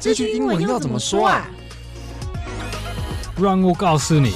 这句英文要怎么说啊？让我告诉你。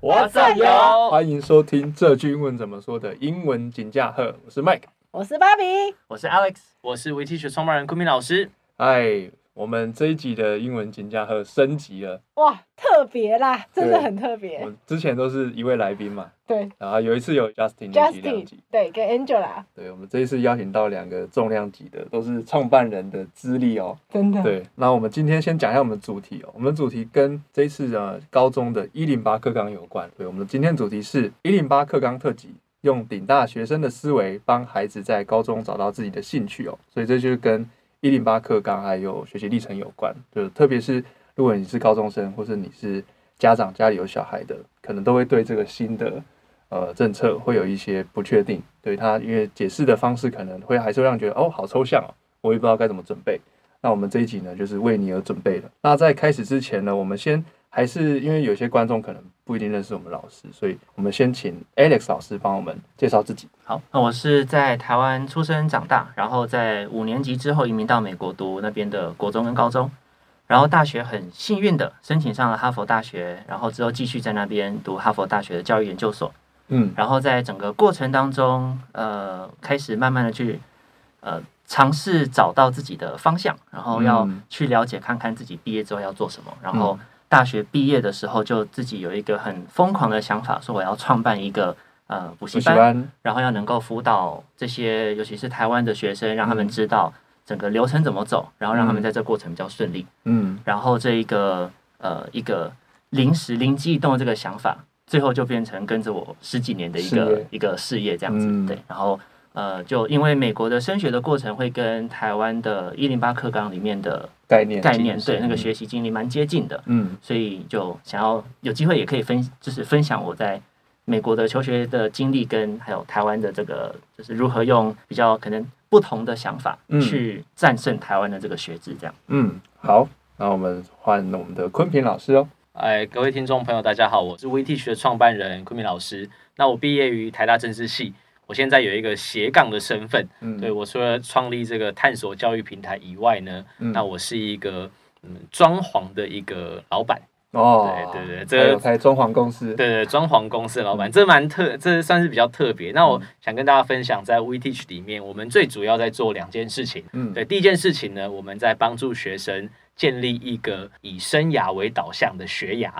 我在有，欢迎收听这句英文怎么说的英文锦驾鹤，我是 Mike，我是芭比，我是 Alex，我是 WeTeach 创办人昆明老师。嗨。我们这一集的英文金架厚升级了，哇，特别啦，真的很特别。我之前都是一位来宾嘛，对，然后有一次有 Justin，Justin，对，跟 Angela，对，我们这一次邀请到两个重量级的，都是创办人的资历哦，真的。对，那我们今天先讲一下我们的主题哦，我们的主题跟这一次的高中的一零八课纲有关，对，我们今天主题是一零八课纲特辑，用顶大学生的思维帮孩子在高中找到自己的兴趣哦，所以这就是跟。一零八课纲还有学习历程有关，就特别是如果你是高中生，或是你是家长家里有小孩的，可能都会对这个新的呃政策会有一些不确定。对他，因为解释的方式可能会还是会让你觉得哦，好抽象哦，我也不知道该怎么准备。那我们这一集呢，就是为你而准备的。那在开始之前呢，我们先。还是因为有些观众可能不一定认识我们老师，所以我们先请 Alex 老师帮我们介绍自己。好，那我是在台湾出生长大，然后在五年级之后移民到美国读那边的国中跟高中，然后大学很幸运的申请上了哈佛大学，然后之后继续在那边读哈佛大学的教育研究所。嗯，然后在整个过程当中，呃，开始慢慢的去呃尝试找到自己的方向，然后要去了解看看自己毕业之后要做什么，然后。大学毕业的时候，就自己有一个很疯狂的想法，说我要创办一个呃补习班，班，然后要能够辅导这些，尤其是台湾的学生，让他们知道整个流程怎么走，然后让他们在这过程比较顺利。嗯，然后这一个呃一个临时灵机一动的这个想法，最后就变成跟着我十几年的一个一个事业这样子。嗯、对，然后。呃，就因为美国的升学的过程会跟台湾的一零八课纲里面的概念概念对那个学习经历蛮接近的，嗯，所以就想要有机会也可以分，就是分享我在美国的求学的经历，跟还有台湾的这个就是如何用比较可能不同的想法去战胜台湾的这个学制，这样。嗯，好，那我们换我们的昆平老师哦。哎，各位听众朋友，大家好，我是 WeTeach 的创办人昆平老师。那我毕业于台大政治系。我现在有一个斜杠的身份，嗯，对，我除了创立这个探索教育平台以外呢，嗯、那我是一个嗯装潢的一个老板。哦，对对对，这个开装潢公司，对对，装潢公司的老板，这蛮特，这算是比较特别。那我想跟大家分享，在 WeTeach 里面，我们最主要在做两件事情，嗯，对，第一件事情呢，我们在帮助学生建立一个以生涯为导向的学涯。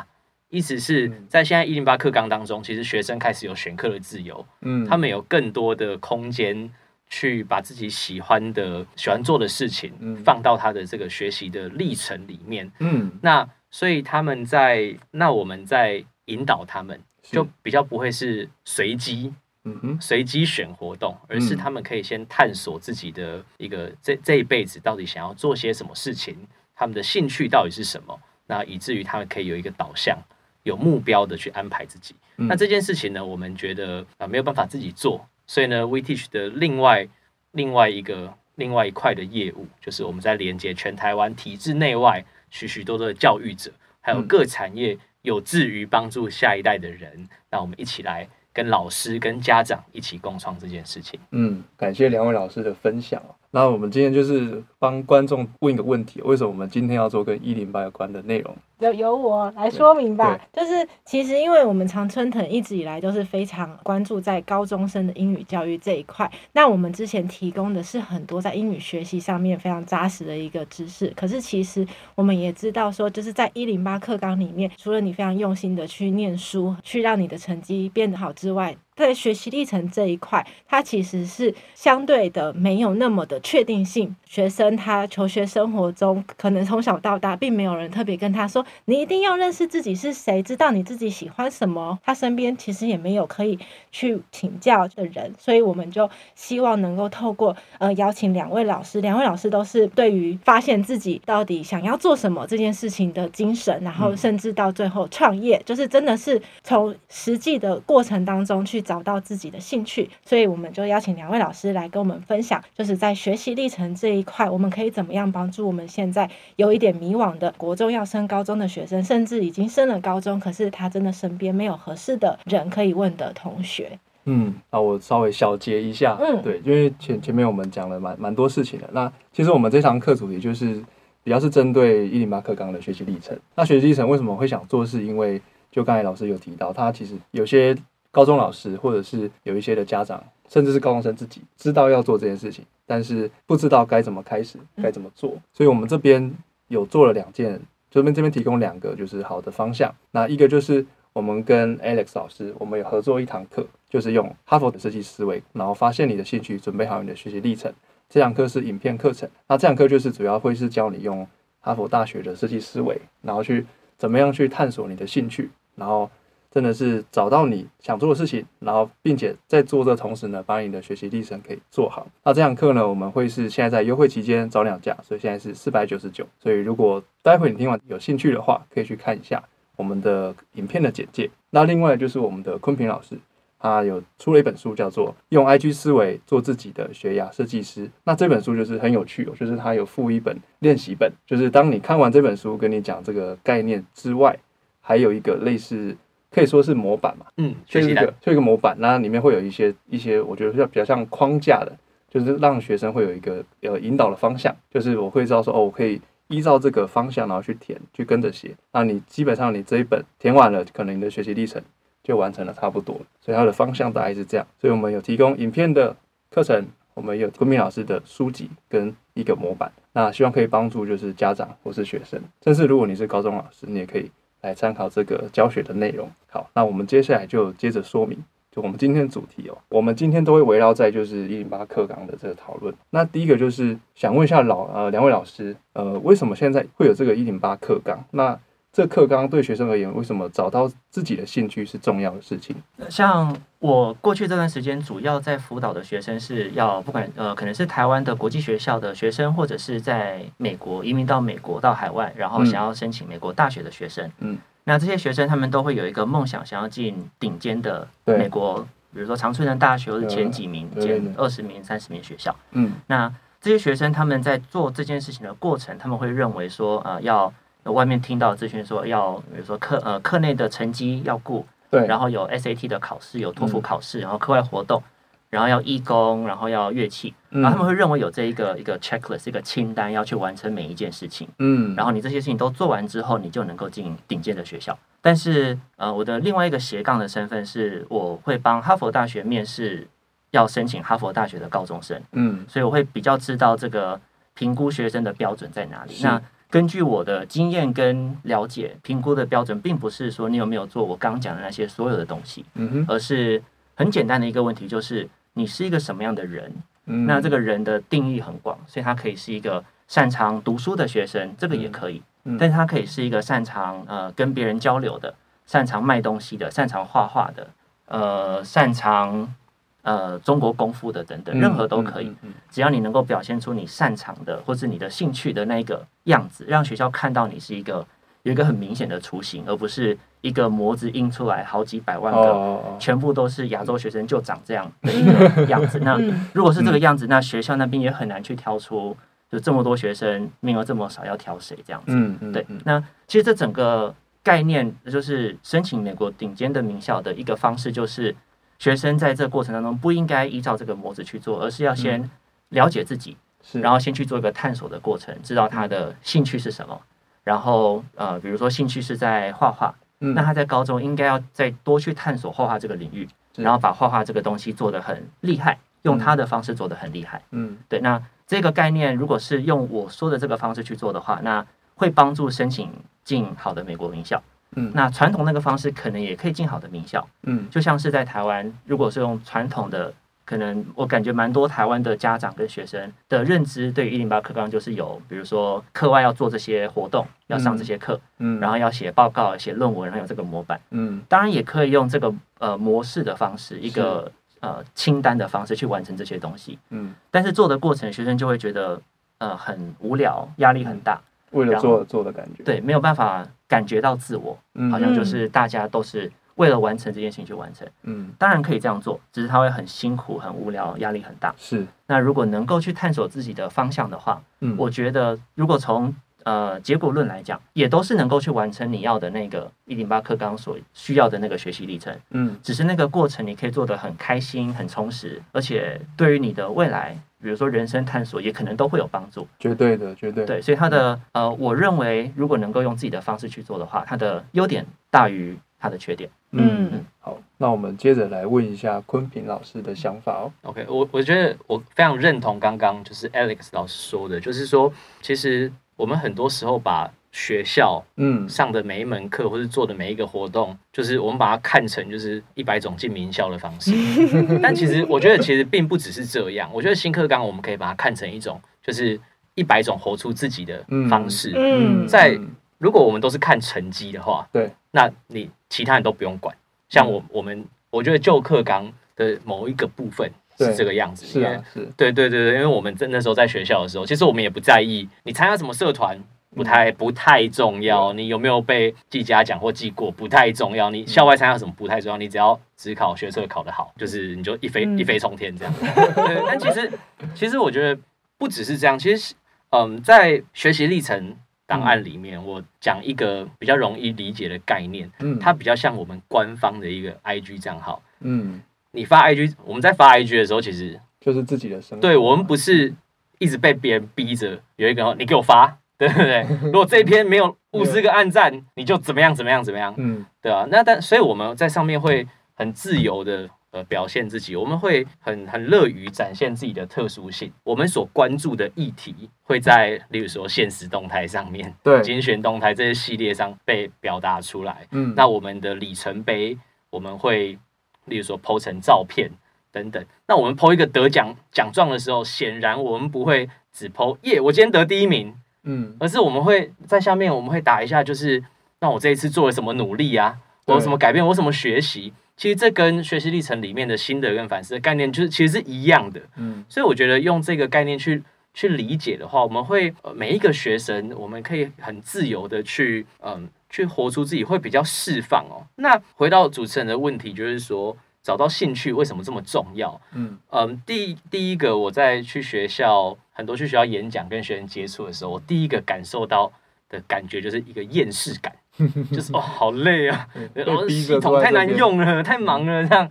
意思是在现在一零八课纲当中，其实学生开始有选课的自由，嗯，他们有更多的空间去把自己喜欢的、喜欢做的事情，放到他的这个学习的历程里面，嗯，那所以他们在那我们在引导他们，就比较不会是随机，嗯哼，随机选活动，而是他们可以先探索自己的一个这这一辈子到底想要做些什么事情，他们的兴趣到底是什么，那以至于他们可以有一个导向。有目标的去安排自己，嗯、那这件事情呢，我们觉得啊、呃、没有办法自己做，所以呢，WeTeach 的另外另外一个另外一块的业务，就是我们在连接全台湾体制内外许许多多的教育者，还有各产业有志于帮助下一代的人，那、嗯、我们一起来跟老师跟家长一起共创这件事情。嗯，感谢两位老师的分享。那我们今天就是帮观众问一个问题：为什么我们今天要做跟一零八有关的内容？由由我来说明吧。就是其实，因为我们常春藤一直以来都是非常关注在高中生的英语教育这一块。那我们之前提供的是很多在英语学习上面非常扎实的一个知识。可是其实我们也知道说，就是在一零八课纲里面，除了你非常用心的去念书，去让你的成绩变得好之外，在学习历程这一块，它其实是相对的没有那么的确定性。学生他求学生活中，可能从小到大，并没有人特别跟他说，你一定要认识自己是谁，知道你自己喜欢什么。他身边其实也没有可以去请教的人，所以我们就希望能够透过呃邀请两位老师，两位老师都是对于发现自己到底想要做什么这件事情的精神，然后甚至到最后创业，就是真的是从实际的过程当中去找到自己的兴趣。所以我们就邀请两位老师来跟我们分享，就是在学习历程这一块，我们可以怎么样帮助我们现在有一点迷惘的国中要升高中的学生，甚至已经升了高中，可是他真的身边没有合适的人可以问的同学。嗯，那我稍微小结一下，嗯，对，因为前前面我们讲了蛮蛮多事情的。那其实我们这堂课主题就是比较是针对一零八课纲的学习历程。那学习历程为什么会想做？是因为就刚才老师有提到，他其实有些高中老师或者是有一些的家长，甚至是高中生自己知道要做这件事情，但是不知道该怎么开始，该怎么做。所以我们这边有做了两件。这边这边提供两个就是好的方向，那一个就是我们跟 Alex 老师，我们有合作一堂课，就是用哈佛的设计思维，然后发现你的兴趣，准备好你的学习历程。这堂课是影片课程，那这堂课就是主要会是教你用哈佛大学的设计思维，然后去怎么样去探索你的兴趣，然后。真的是找到你想做的事情，然后并且在做的同时呢，把你的学习历程可以做好。那这堂课呢，我们会是现在在优惠期间找两价，所以现在是四百九十九。所以如果待会你听完有兴趣的话，可以去看一下我们的影片的简介。那另外就是我们的坤平老师，他有出了一本书，叫做《用 IG 思维做自己的学涯设计师》。那这本书就是很有趣哦，就是他有附一本练习本，就是当你看完这本书，跟你讲这个概念之外，还有一个类似。可以说是模板嘛，嗯，就是一个就一个模板，那里面会有一些一些，我觉得比较比较像框架的，就是让学生会有一个呃引导的方向，就是我会知道说哦，我可以依照这个方向然后去填，去跟着写。那你基本上你这一本填完了，可能你的学习历程就完成了差不多。所以它的方向大概是这样。所以我们有提供影片的课程，我们有昆明老师的书籍跟一个模板，那希望可以帮助就是家长或是学生，甚至如果你是高中老师，你也可以。来参考这个教学的内容。好，那我们接下来就接着说明，就我们今天的主题哦。我们今天都会围绕在就是一零八课纲的这个讨论。那第一个就是想问一下老呃两位老师，呃，为什么现在会有这个一零八课纲？那这课纲对学生而言，为什么找到自己的兴趣是重要的事情？像我过去这段时间，主要在辅导的学生是要不管呃，可能是台湾的国际学校的学生，或者是在美国移民到美国到海外，然后想要申请美国大学的学生。嗯，那这些学生他们都会有一个梦想，想要进顶尖的美国，比如说常春藤大学或者前几名、前二十名、三十名学校。嗯，那这些学生他们在做这件事情的过程，他们会认为说，呃，要。外面听到资讯说要，比如说课呃课内的成绩要顾，对，然后有 SAT 的考试，有托福考试，然后课外活动，然后要义工，然后要乐器，然后他们会认为有这一个一个 checklist 一个清单要去完成每一件事情，嗯，然后你这些事情都做完之后，你就能够进顶尖的学校。但是呃，我的另外一个斜杠的身份是，我会帮哈佛大学面试要申请哈佛大学的高中生，嗯，所以我会比较知道这个评估学生的标准在哪里。那根据我的经验跟了解，评估的标准并不是说你有没有做我刚讲的那些所有的东西，嗯哼，而是很简单的一个问题，就是你是一个什么样的人？嗯，那这个人的定义很广，所以他可以是一个擅长读书的学生，这个也可以，嗯，但是他可以是一个擅长呃跟别人交流的，擅长卖东西的，擅长画画的，呃，擅长。呃，中国功夫的等等，任何都可以，只要你能够表现出你擅长的或是你的兴趣的那个样子，让学校看到你是一个有一个很明显的雏形，而不是一个模子印出来好几百万个，全部都是亚洲学生就长这样的一个 样子。那如果是这个样子，那学校那边也很难去挑出，就这么多学生名额这么少，要挑谁这样子？嗯嗯，对。那其实这整个概念就是申请美国顶尖的名校的一个方式，就是。学生在这过程当中不应该依照这个模子去做，而是要先了解自己，是，然后先去做一个探索的过程，知道他的兴趣是什么。然后呃，比如说兴趣是在画画，那他在高中应该要再多去探索画画这个领域，然后把画画这个东西做得很厉害，用他的方式做得很厉害。嗯，对。那这个概念如果是用我说的这个方式去做的话，那会帮助申请进好的美国名校。嗯，那传统那个方式可能也可以进好的名校，嗯，就像是在台湾，如果是用传统的，可能我感觉蛮多台湾的家长跟学生的认知，对于一零八课纲就是有，比如说课外要做这些活动，要上这些课，嗯，然后要写报告、写论文，然后有这个模板，嗯，当然也可以用这个呃模式的方式，一个呃清单的方式去完成这些东西，嗯，但是做的过程，学生就会觉得呃很无聊，压力很大。为了做做的感觉，对，没有办法感觉到自我，嗯，好像就是大家都是为了完成这件事情去完成，嗯，当然可以这样做，只是他会很辛苦、很无聊、压力很大。是，那如果能够去探索自己的方向的话，嗯，我觉得如果从呃结果论来讲，也都是能够去完成你要的那个一零八课纲所需要的那个学习历程。嗯，只是那个过程你可以做得很开心、很充实，而且对于你的未来，比如说人生探索，也可能都会有帮助。绝对的，绝对。对，所以它的呃，我认为如果能够用自己的方式去做的话，它的优点大于它的缺点。嗯，嗯，好，那我们接着来问一下坤平老师的想法哦。OK，我我觉得我非常认同刚刚就是 Alex 老师说的，就是说，其实我们很多时候把学校嗯上的每一门课或是做的每一个活动，就是我们把它看成就是一百种进名校的方式，但其实我觉得其实并不只是这样。我觉得新课纲我们可以把它看成一种就是一百种活出自己的方式。嗯，在如果我们都是看成绩的话，对，那你。其他人都不用管，像我我们，我觉得旧课纲的某一个部分是这个样子，是啊，是，对对对对，因为我们在那时候在学校的时候，其实我们也不在意你参加什么社团，不太不太重要，你有没有被记嘉奖或记过不太重要，你校外参加什么不太重要，你只要只考学测考得好，就是你就一飞一飞冲天这样。对，但其实其实我觉得不只是这样，其实嗯，在学习历程。档案里面，我讲一个比较容易理解的概念，嗯，它比较像我们官方的一个 IG 账号，嗯，你发 IG，我们在发 IG 的时候，其实就是自己的生活，对，我们不是一直被别人逼着有一个你给我发，对不对？如果这一篇没有五十个暗赞，你就怎么样怎么样怎么样，嗯，对啊，那但所以我们在上面会很自由的。呃，表现自己，我们会很很乐于展现自己的特殊性。我们所关注的议题会在，例如说现实动态上面，对，精选动态这些系列上被表达出来。嗯，那我们的里程碑，我们会，例如说 po 成照片等等。那我们 po 一个得奖奖状的时候，显然我们不会只 po 耶，我今天得第一名，嗯，而是我们会在下面我们会打一下，就是那我这一次做了什么努力啊，我有什么改变，我有什么学习。其实这跟学习历程里面的心得跟反思的概念，就是其实是一样的。嗯，所以我觉得用这个概念去去理解的话，我们会每一个学生，我们可以很自由的去嗯去活出自己，会比较释放哦。那回到主持人的问题，就是说找到兴趣为什么这么重要？嗯嗯，第第一个我在去学校很多去学校演讲跟学生接触的时候，我第一个感受到的感觉就是一个厌世感。就是哦，好累啊！然后系统太难用了，太忙了，这样。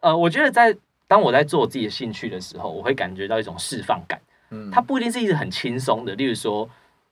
呃，我觉得在当我在做自己的兴趣的时候，我会感觉到一种释放感。嗯，它不一定是一直很轻松的。例如说，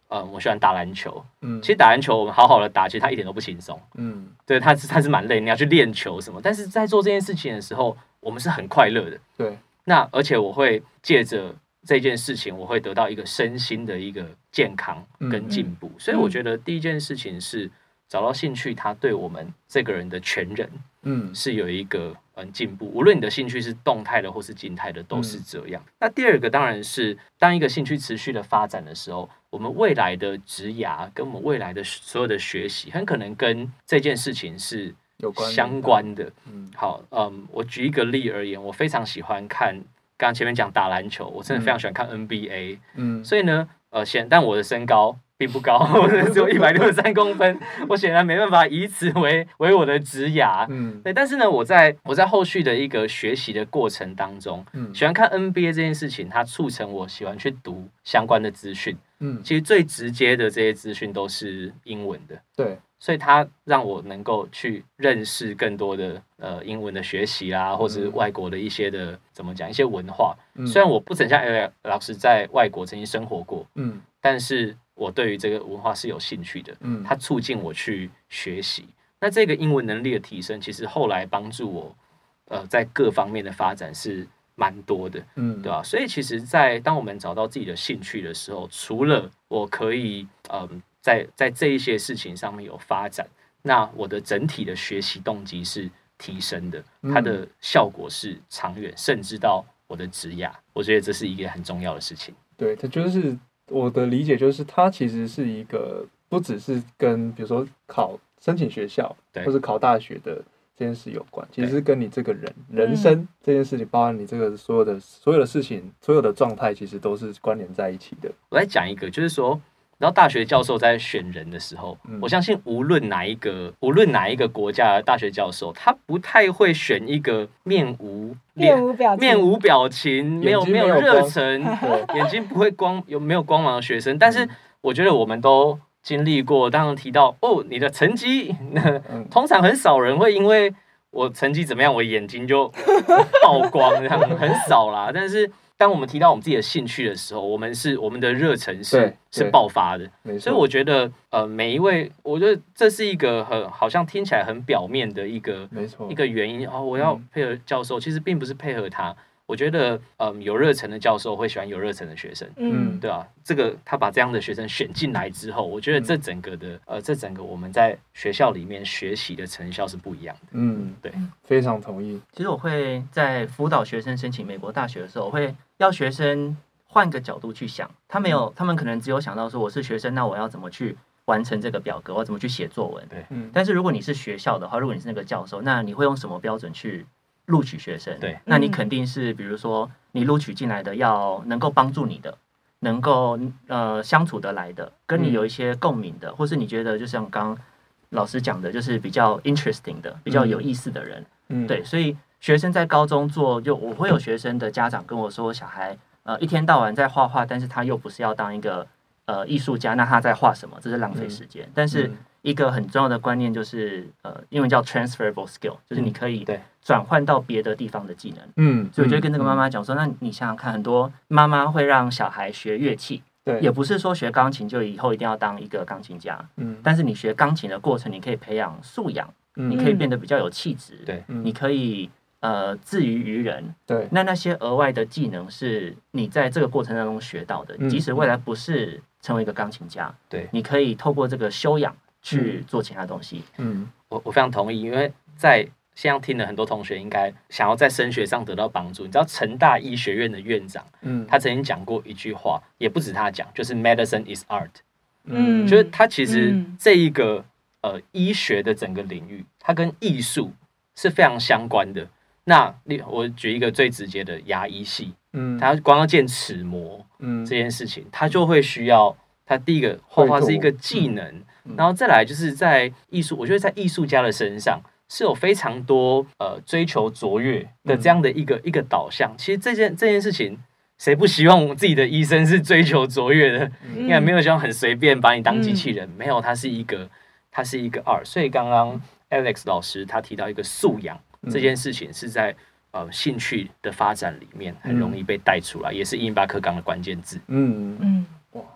呃，我喜欢打篮球。嗯，其实打篮球我们好好的打，其实它一点都不轻松。嗯，对，它是它是蛮累，你要去练球什么。但是在做这件事情的时候，我们是很快乐的。对，那而且我会借着这件事情，我会得到一个身心的一个健康跟进步。嗯，所以我觉得第一件事情是。找到兴趣，它对我们这个人的全人，嗯，是有一个嗯进步。无论你的兴趣是动态的或是静态的，都是这样。嗯、那第二个当然是，当一个兴趣持续的发展的时候，我们未来的职涯跟我们未来的所有的学习，很可能跟这件事情是有关相关的。嗯，好，嗯，我举一个例而言，我非常喜欢看，刚刚前面讲打篮球，我真的非常喜欢看 NBA。嗯，所以呢，呃，显但我的身高。并不高，我只有一百六十三公分，我显然没办法以此为为我的职涯。嗯，对，但是呢，我在我在后续的一个学习的过程当中，嗯，喜欢看 NBA 这件事情，它促成我喜欢去读相关的资讯。嗯，其实最直接的这些资讯都是英文的。对，所以它让我能够去认识更多的呃英文的学习啦，或是外国的一些的怎么讲一些文化。嗯，虽然我不曾像老师在外国曾经生活过，嗯，但是。我对于这个文化是有兴趣的，嗯，它促进我去学习。那这个英文能力的提升，其实后来帮助我，呃，在各方面的发展是蛮多的，嗯，对吧？所以其实，在当我们找到自己的兴趣的时候，除了我可以，嗯、呃，在在这一些事情上面有发展，那我的整体的学习动机是提升的，它的效果是长远，甚至到我的职涯，我觉得这是一个很重要的事情。对，它就是。我的理解就是，它其实是一个不只是跟比如说考申请学校，或者考大学的这件事有关，其实是跟你这个人人生这件事情，包含你这个所有的所有的事情，所有的状态，其实都是关联在一起的。我来讲一个，就是说。然后大学教授在选人的时候，嗯、我相信无论哪一个无论哪一个国家的大学教授，他不太会选一个面无面无表情面无表情、没有没有热忱、眼睛不会光有没有光芒的学生。但是我觉得我们都经历过。当然提到哦，你的成绩，通常很少人会因为我成绩怎么样，我眼睛就 曝光，这样很少啦。但是。当我们提到我们自己的兴趣的时候，我们是我们的热忱是是爆发的，所以我觉得呃，每一位，我觉得这是一个很好像听起来很表面的一个没错一个原因哦，我要配合教授，嗯、其实并不是配合他。我觉得，嗯，有热忱的教授会喜欢有热忱的学生，嗯，对啊，这个他把这样的学生选进来之后，我觉得这整个的，呃，这整个我们在学校里面学习的成效是不一样的。嗯，对，非常同意。其实我会在辅导学生申请美国大学的时候，我会要学生换个角度去想，他没有，他们可能只有想到说我是学生，那我要怎么去完成这个表格，我怎么去写作文？对，嗯。但是如果你是学校的话，如果你是那个教授，那你会用什么标准去？录取学生，对，那你肯定是，比如说你录取进来的要能够帮助你的，能够呃相处得来的，跟你有一些共鸣的，或是你觉得就像刚刚老师讲的，就是比较 interesting 的，比较有意思的人，嗯，对，所以学生在高中做，就我会有学生的家长跟我说，小孩呃一天到晚在画画，但是他又不是要当一个呃艺术家，那他在画什么？这是浪费时间，但是。一个很重要的观念就是，呃，英文叫 transferable skill，就是你可以转换到别的地方的技能。嗯，所以我就跟这个妈妈讲说，那你想想看，很多妈妈会让小孩学乐器，对，也不是说学钢琴就以后一定要当一个钢琴家。嗯，但是你学钢琴的过程，你可以培养素养，你可以变得比较有气质。对，你可以呃自娱于人。对，那那些额外的技能是你在这个过程当中学到的，即使未来不是成为一个钢琴家，对，你可以透过这个修养。去做其他东西。嗯，我我非常同意，因为在现在听了很多同学应该想要在升学上得到帮助。你知道成大医学院的院长，嗯，他曾经讲过一句话，也不止他讲，就是 medicine is art。嗯，就是他其实这一个呃医学的整个领域，它跟艺术是非常相关的。那你我举一个最直接的牙医系，嗯，他光要建齿模，嗯，这件事情，他就会需要他第一个画画是一个技能。然后再来就是在艺术，我觉得在艺术家的身上是有非常多呃追求卓越的这样的一个、嗯、一个导向。其实这件这件事情，谁不希望自己的医生是追求卓越的？应该没有希望很随便把你当机器人。嗯、没有，他是一个，他是一个 art。所以刚刚 Alex 老师他提到一个素养、嗯、这件事情，是在呃兴趣的发展里面很容易被带出来，嗯、也是108课纲的关键字。嗯嗯。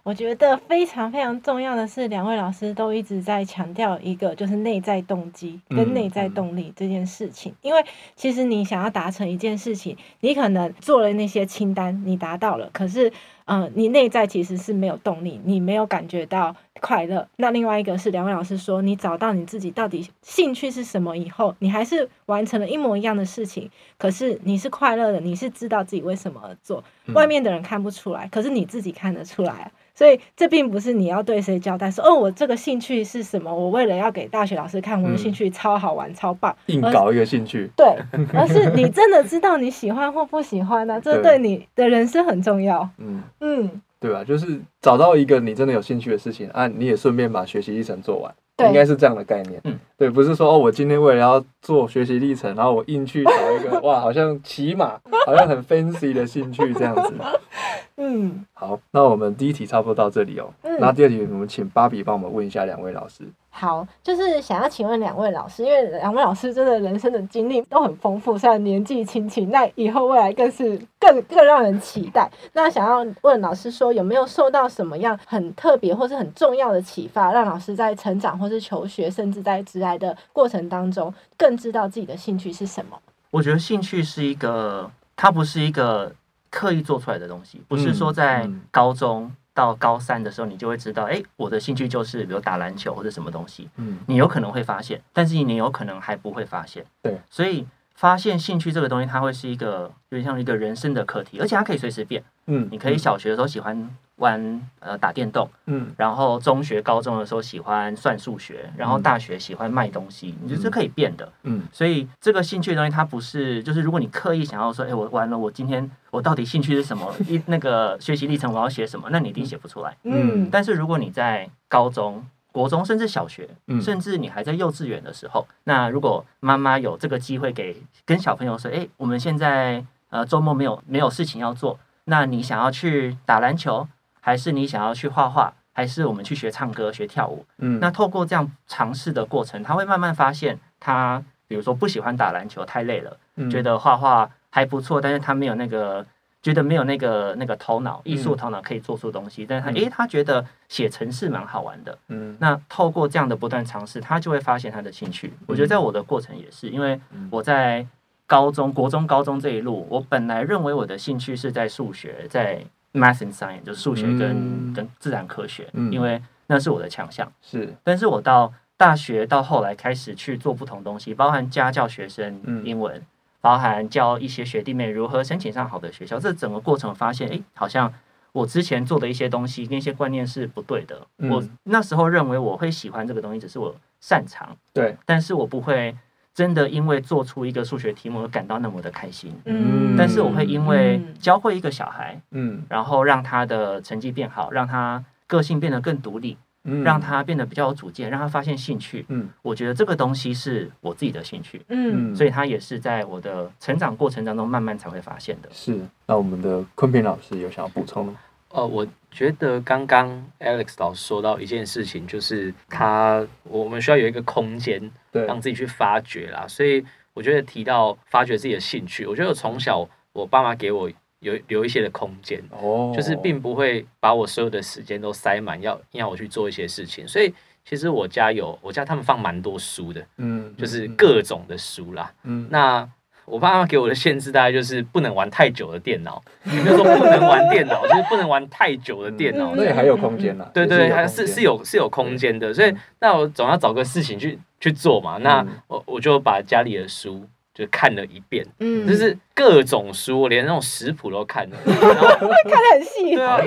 我觉得非常非常重要的是，两位老师都一直在强调一个，就是内在动机跟内在动力这件事情。因为其实你想要达成一件事情，你可能做了那些清单，你达到了，可是，嗯，你内在其实是没有动力，你没有感觉到快乐。那另外一个是，两位老师说，你找到你自己到底兴趣是什么以后，你还是完成了一模一样的事情，可是你是快乐的，你是知道自己为什么而做，外面的人看不出来，可是你自己看得出来。所以这并不是你要对谁交代说哦，我这个兴趣是什么？我为了要给大学老师看，我的兴趣超好玩、嗯、超棒，硬搞一个兴趣。对，而是你真的知道你喜欢或不喜欢呢、啊？这对你的人生很重要。嗯嗯，对吧？就是找到一个你真的有兴趣的事情，啊，你也顺便把学习历程做完。对应该是这样的概念，嗯，对，不是说哦，我今天为了要做学习历程，然后我硬去找一个 哇，好像骑马，好像很 fancy 的兴趣这样子，嗯，好，那我们第一题差不多到这里哦，嗯、那第二题我们请芭比帮我们问一下两位老师。好，就是想要请问两位老师，因为两位老师真的人生的经历都很丰富，虽然年纪轻轻，那以后未来更是更更让人期待。那想要问老师说，有没有受到什么样很特别或是很重要的启发，让老师在成长或是求学，甚至在职来的过程当中，更知道自己的兴趣是什么？我觉得兴趣是一个，它不是一个刻意做出来的东西，不是说在高中。嗯嗯到高三的时候，你就会知道，哎，我的兴趣就是比如打篮球或者什么东西。嗯，你有可能会发现，但是你有可能还不会发现。对，所以发现兴趣这个东西，它会是一个有点像一个人生的课题，而且它可以随时变。嗯，你可以小学的时候喜欢。玩呃打电动，嗯，然后中学、高中的时候喜欢算数学，然后大学喜欢卖东西，嗯、你觉得是可以变的，嗯，所以这个兴趣的东西它不是，就是如果你刻意想要说，哎，我完了，我今天我到底兴趣是什么？一那个学习历程我要写什么？那你一定写不出来，嗯。但是如果你在高中、国中甚至小学，嗯，甚至你还在幼稚园的时候，那如果妈妈有这个机会给跟小朋友说，哎，我们现在呃周末没有没有事情要做，那你想要去打篮球？还是你想要去画画，还是我们去学唱歌、学跳舞？嗯，那透过这样尝试的过程，他会慢慢发现，他比如说不喜欢打篮球，太累了，嗯、觉得画画还不错，但是他没有那个，觉得没有那个那个头脑，艺术头脑可以做出东西。嗯、但是他诶、欸，他觉得写程式蛮好玩的。嗯，那透过这样的不断尝试，他就会发现他的兴趣。嗯、我觉得在我的过程也是，因为我在高中、国中、高中这一路，我本来认为我的兴趣是在数学，在。Math and Science 就是数学跟、嗯、跟自然科学，嗯、因为那是我的强项。是，但是我到大学到后来开始去做不同东西，包含家教学生英文，嗯、包含教一些学弟妹如何申请上好的学校。这整个过程发现，哎，好像我之前做的一些东西，那些观念是不对的。嗯、我那时候认为我会喜欢这个东西，只是我擅长。对，但是我不会。真的因为做出一个数学题目而感到那么的开心，嗯，但是我会因为教会一个小孩，嗯，然后让他的成绩变好，让他个性变得更独立，嗯，让他变得比较有主见，让他发现兴趣，嗯，我觉得这个东西是我自己的兴趣，嗯，所以他也是在我的成长过程当中慢慢才会发现的。是，那我们的坤平老师有想要补充的吗？呃，我觉得刚刚 Alex 老师说到一件事情，就是他我们需要有一个空间，对，让自己去发掘啦。所以我觉得提到发掘自己的兴趣，我觉得我从小我爸妈给我有留一些的空间，哦，就是并不会把我所有的时间都塞满，要要我去做一些事情。所以其实我家有我家他们放蛮多书的，嗯，就是各种的书啦，嗯，那。我爸妈给我的限制大概就是不能玩太久的电脑，也没有说不能玩电脑，就是不能玩太久的电脑。那也还有空间呢。对对，还是是有是有空间的，所以那我总要找个事情去去做嘛。那我我就把家里的书就看了一遍，嗯，就是各种书，我连那种食谱都看了，看得很细。对啊，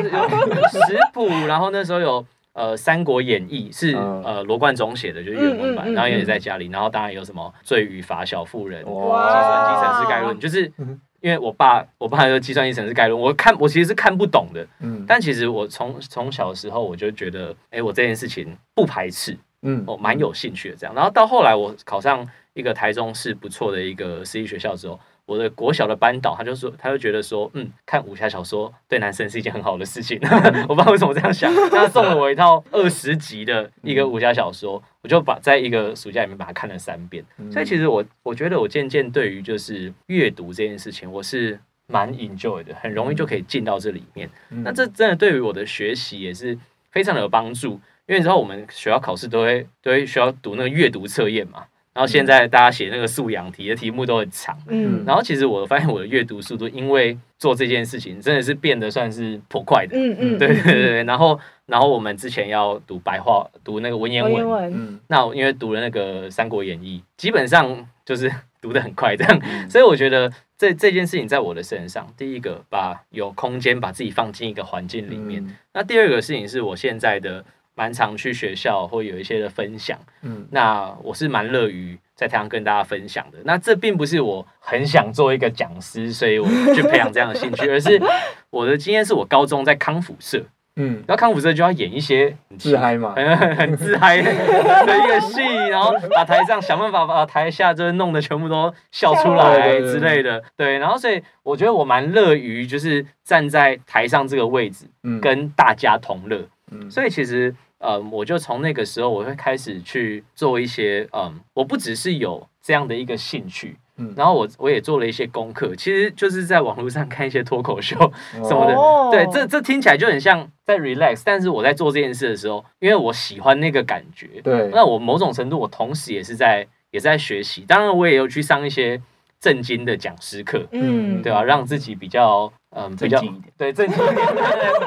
食谱，然后那时候有。呃，《三国演义》是呃罗贯中写的，就是原文版，然后也在家里，然后当然有什么《罪与罚小妇人》、计算机城市概论，就是因为我爸，我爸说计算机城市概论，我看我其实是看不懂的，嗯，但其实我从从小的时候我就觉得，哎，我这件事情不排斥，嗯，我蛮有兴趣的这样，然后到后来我考上一个台中市不错的一个私立学校之后。我的国小的班导，他就说，他就觉得说，嗯，看武侠小说对男生是一件很好的事情。我不知道为什么这样想，他送了我一套二十集的一个武侠小说，我就把在一个暑假里面把它看了三遍。所以其实我我觉得我渐渐对于就是阅读这件事情，我是蛮 enjoy 的，很容易就可以进到这里面。那这真的对于我的学习也是非常的有帮助，因为你知道我们学校考试都会都会需要读那个阅读测验嘛。然后现在大家写那个素养题的题目都很长，嗯，然后其实我发现我的阅读速度，因为做这件事情真的是变得算是颇快的，嗯嗯，对对对。然后然后我们之前要读白话，读那个文言文，文嗯，那因为读了那个《三国演义》，基本上就是 读的很快这样，嗯、所以我觉得这这件事情在我的身上，第一个把有空间把自己放进一个环境里面，嗯、那第二个事情是我现在的。蛮常去学校或有一些的分享，嗯，那我是蛮乐于在台上跟大家分享的。那这并不是我很想做一个讲师，所以我去培养这样的兴趣，而是我的经验是我高中在康复社，嗯，然后康复社就要演一些自嗨嘛，很很自嗨的 一个戏，然后把台上想办法把台下就弄得全部都笑出来之类的，对，然后所以我觉得我蛮乐于就是站在台上这个位置，嗯，跟大家同乐。所以其实，呃，我就从那个时候，我会开始去做一些，嗯，我不只是有这样的一个兴趣，嗯，然后我我也做了一些功课，其实就是在网络上看一些脱口秀什么的，哦、对，这这听起来就很像在 relax，但是我在做这件事的时候，因为我喜欢那个感觉，对，那我某种程度，我同时也是在也是在学习，当然我也有去上一些。正经的讲师课，嗯，对吧、啊？让自己比较，嗯，比较正经一点，对，正经一点，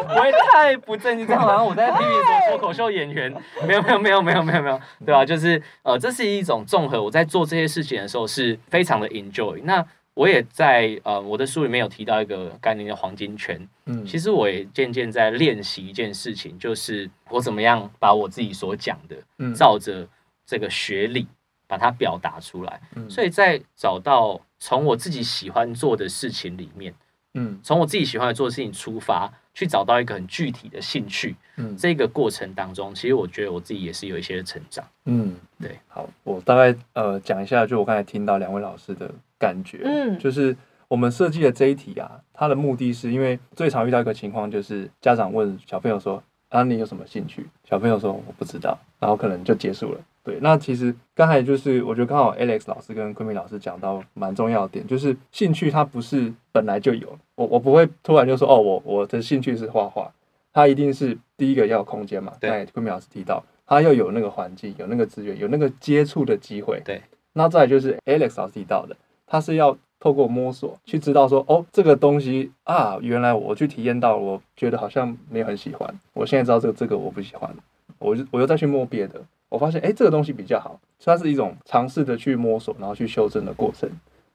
不会太不正经。这样好像我在批评说脱口秀演员，没有，没有，没有，没有，没有，没有，对吧、啊？就是，呃，这是一种综合。我在做这些事情的时候是非常的 enjoy。那我也在，呃，我的书里面有提到一个概念叫黄金圈。嗯，其实我也渐渐在练习一件事情，就是我怎么样把我自己所讲的，嗯，照着这个学理。把它表达出来，嗯、所以在找到从我自己喜欢做的事情里面，嗯，从我自己喜欢做的事情出发，去找到一个很具体的兴趣，嗯，这个过程当中，其实我觉得我自己也是有一些成长，嗯，对。好，我大概呃讲一下，就我刚才听到两位老师的感觉，嗯，就是我们设计的这一题啊，它的目的是因为最常遇到一个情况，就是家长问小朋友说：“啊，你有什么兴趣？小朋友说我不知道，然后可能就结束了。对，那其实刚才就是我觉得刚好 Alex 老师跟昆明老师讲到蛮重要的点，就是兴趣它不是本来就有，我我不会突然就说哦，我我的兴趣是画画，它一定是第一个要有空间嘛。对，昆明老师提到，他要有那个环境，有那个资源，有那个接触的机会。对，那再来就是 Alex 老师提到的，他是要透过摸索去知道说哦，这个东西啊，原来我去体验到，我觉得好像没有很喜欢，我现在知道这个这个我不喜欢，我就我又再去摸别的。我发现，哎，这个东西比较好，它是一种尝试的去摸索，然后去修正的过程。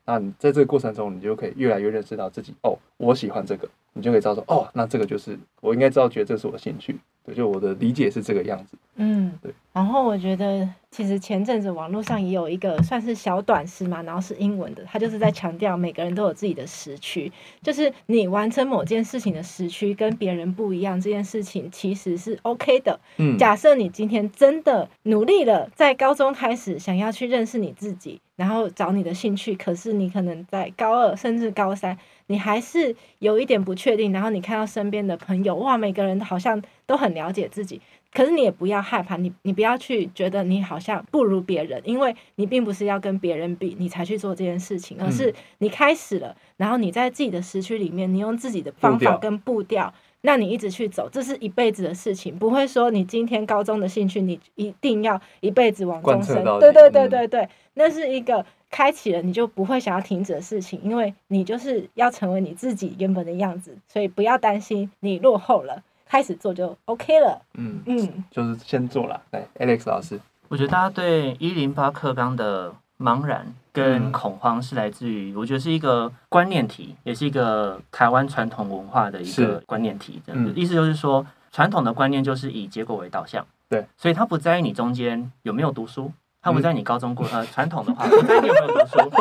那你在这个过程中，你就可以越来越认识到自己。哦，我喜欢这个，你就可以知道说，哦，那这个就是我应该知道，觉得这是我的兴趣。对，就我的理解是这个样子。嗯，对。然后我觉得，其实前阵子网络上也有一个算是小短诗嘛，然后是英文的，它就是在强调每个人都有自己的时区，就是你完成某件事情的时区跟别人不一样，这件事情其实是 OK 的。嗯，假设你今天真的努力了，在高中开始想要去认识你自己，然后找你的兴趣，可是你可能在高二甚至高三，你还是有一点不确定，然后你看到身边的朋友，哇，每个人好像都很了解自己。可是你也不要害怕，你你不要去觉得你好像不如别人，因为你并不是要跟别人比，你才去做这件事情，而是你开始了，然后你在自己的时区里面，你用自己的方法跟步调，那你一直去走，这是一辈子的事情，不会说你今天高中的兴趣，你一定要一辈子往终身。对对对对对，那是一个开启了你就不会想要停止的事情，因为你就是要成为你自己原本的样子，所以不要担心你落后了。开始做就 OK 了，嗯嗯，就是先做了。来，Alex 老师，我觉得大家对一零八课纲的茫然跟恐慌是来自于，我觉得是一个观念题，也是一个台湾传统文化的一个观念题。这样子，意思就是说，传统的观念就是以结果为导向，对，所以他不在意你中间有没有读书，他不在意你高中过，呃，传统的话不在意你有没有读书。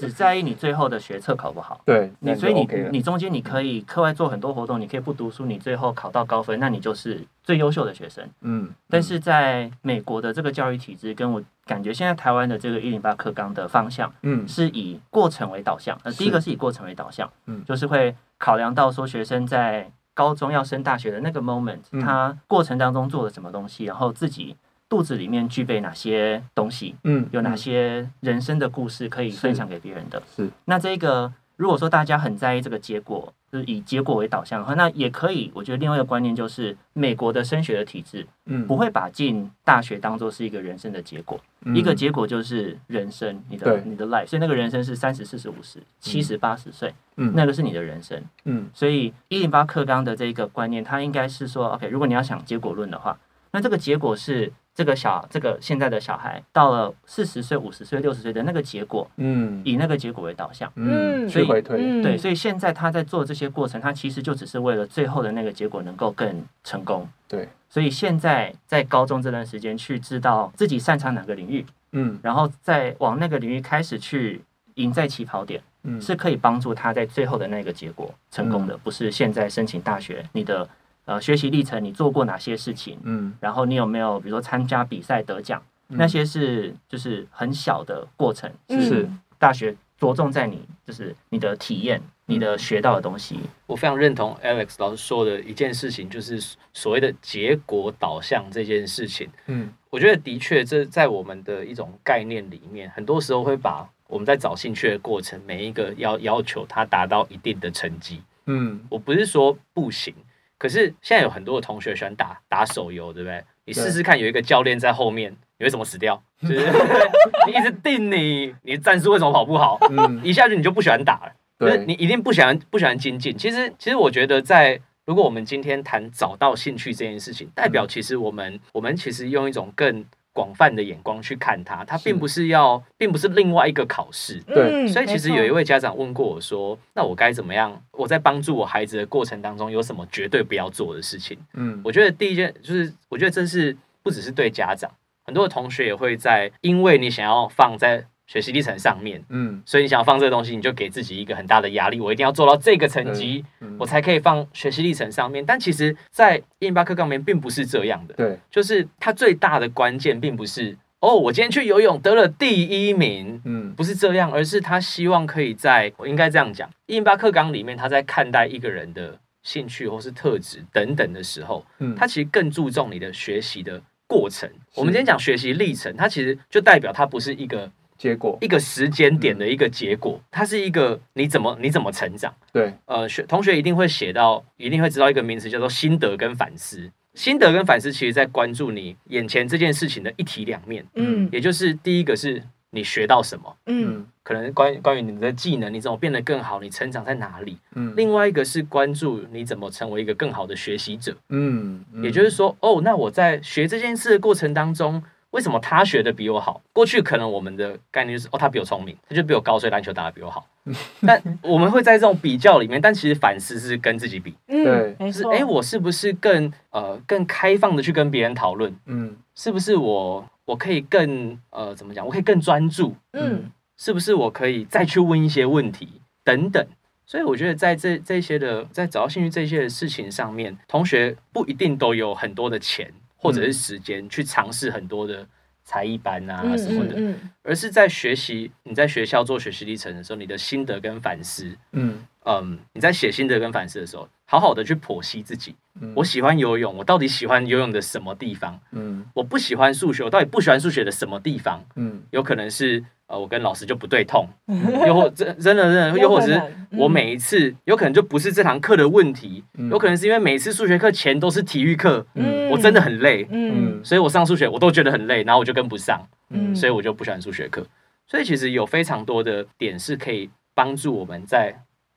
只在意你最后的学测考不好，对，你所以你你中间你可以课外做很多活动，你可以不读书，你最后考到高分，那你就是最优秀的学生。嗯，但是在美国的这个教育体制，跟我感觉现在台湾的这个一零八课纲的方向，嗯，是以过程为导向。呃，第一个是以过程为导向，嗯，就是会考量到说学生在高中要升大学的那个 moment，他过程当中做了什么东西，然后自己。肚子里面具备哪些东西？嗯，有哪些人生的故事可以分享给别人的？是，是。那这个，如果说大家很在意这个结果，就是以结果为导向的话，那也可以。我觉得另外一个观念就是，美国的升学的体制，嗯，不会把进大学当做是一个人生的结果，嗯，一个结果就是人生，你的你的 life。所以那个人生是三十、四十、五十、七十、八十岁，嗯，那个是你的人生，嗯。所以一零八课纲的这个观念，它应该是说，OK，如果你要想结果论的话，那这个结果是。这个小，这个现在的小孩到了四十岁、五十岁、六十岁的那个结果，嗯，以那个结果为导向，嗯，所以回推，嗯、对，所以现在他在做这些过程，他其实就只是为了最后的那个结果能够更成功，对。所以现在在高中这段时间去知道自己擅长哪个领域，嗯，然后再往那个领域开始去赢在起跑点，嗯，是可以帮助他在最后的那个结果成功的，嗯、不是现在申请大学你的。呃，学习历程你做过哪些事情？嗯，然后你有没有比如说参加比赛得奖？嗯、那些是就是很小的过程，就、是大学着重在你就是你的体验，嗯、你的学到的东西。我非常认同 Alex 老师说的一件事情，就是所谓的结果导向这件事情。嗯，我觉得的确这在我们的一种概念里面，很多时候会把我们在找兴趣的过程，每一个要要求他达到一定的成绩。嗯，我不是说不行。可是现在有很多的同学喜欢打打手游，对不对？你试试看，有一个教练在后面，你会怎么死掉？就是 你一直定你，你战术为什么跑不好？嗯，一下子你就不喜欢打了。对，你一定不喜欢不喜欢精进。其实，其实我觉得，在如果我们今天谈找到兴趣这件事情，代表其实我们我们其实用一种更。广泛的眼光去看他，他并不是要，是并不是另外一个考试。对，所以其实有一位家长问过我说：“嗯、那我该怎么样？我在帮助我孩子的过程当中，有什么绝对不要做的事情？”嗯，我觉得第一件就是，我觉得这是不只是对家长，很多的同学也会在，因为你想要放在。学习历程上面，嗯，所以你想要放这个东西，你就给自己一个很大的压力，我一定要做到这个成绩，嗯嗯、我才可以放学习历程上面。但其实，在一零八课纲里面并不是这样的，对，就是它最大的关键并不是哦，我今天去游泳得了第一名，嗯，不是这样，而是他希望可以在，我应该这样讲，一零八课纲里面，他在看待一个人的兴趣或是特质等等的时候，嗯，他其实更注重你的学习的过程。我们今天讲学习历程，它其实就代表它不是一个结果，一个时间点的一个结果，它是一个你怎么你怎么成长。对，呃，学同学一定会写到，一定会知道一个名词叫做心得跟反思。心得跟反思，其实在关注你眼前这件事情的一体两面。嗯，也就是第一个是你学到什么，嗯，可能关关于你的技能，你怎么变得更好，你成长在哪里。嗯，另外一个是关注你怎么成为一个更好的学习者。嗯，也就是说，哦，那我在学这件事的过程当中。为什么他学的比我好？过去可能我们的概念就是哦，他比我聪明，他就比我高，所以篮球打得比我好。但我们会在这种比较里面，但其实反思是跟自己比。嗯，对，就是哎，我是不是更呃更开放的去跟别人讨论？嗯，是不是我我可以更呃怎么讲？我可以更专注？嗯，是不是我可以再去问一些问题等等？所以我觉得在这这些的在找到兴趣这些的事情上面，同学不一定都有很多的钱。或者是时间去尝试很多的才艺班啊什么的，而是在学习你在学校做学习历程的时候，你的心得跟反思，嗯嗯，你在写心得跟反思的时候，好好的去剖析自己。嗯、我喜欢游泳，我到底喜欢游泳的什么地方？嗯，我不喜欢数学，我到底不喜欢数学的什么地方？嗯，有可能是。呃，我跟老师就不对痛，又或真真的真的，又或者是我每一次有可能就不是这堂课的问题，有可能是因为每次数学课前都是体育课，我真的很累，嗯，所以我上数学我都觉得很累，然后我就跟不上，嗯，所以我就不喜欢数学课。所以其实有非常多的点是可以帮助我们在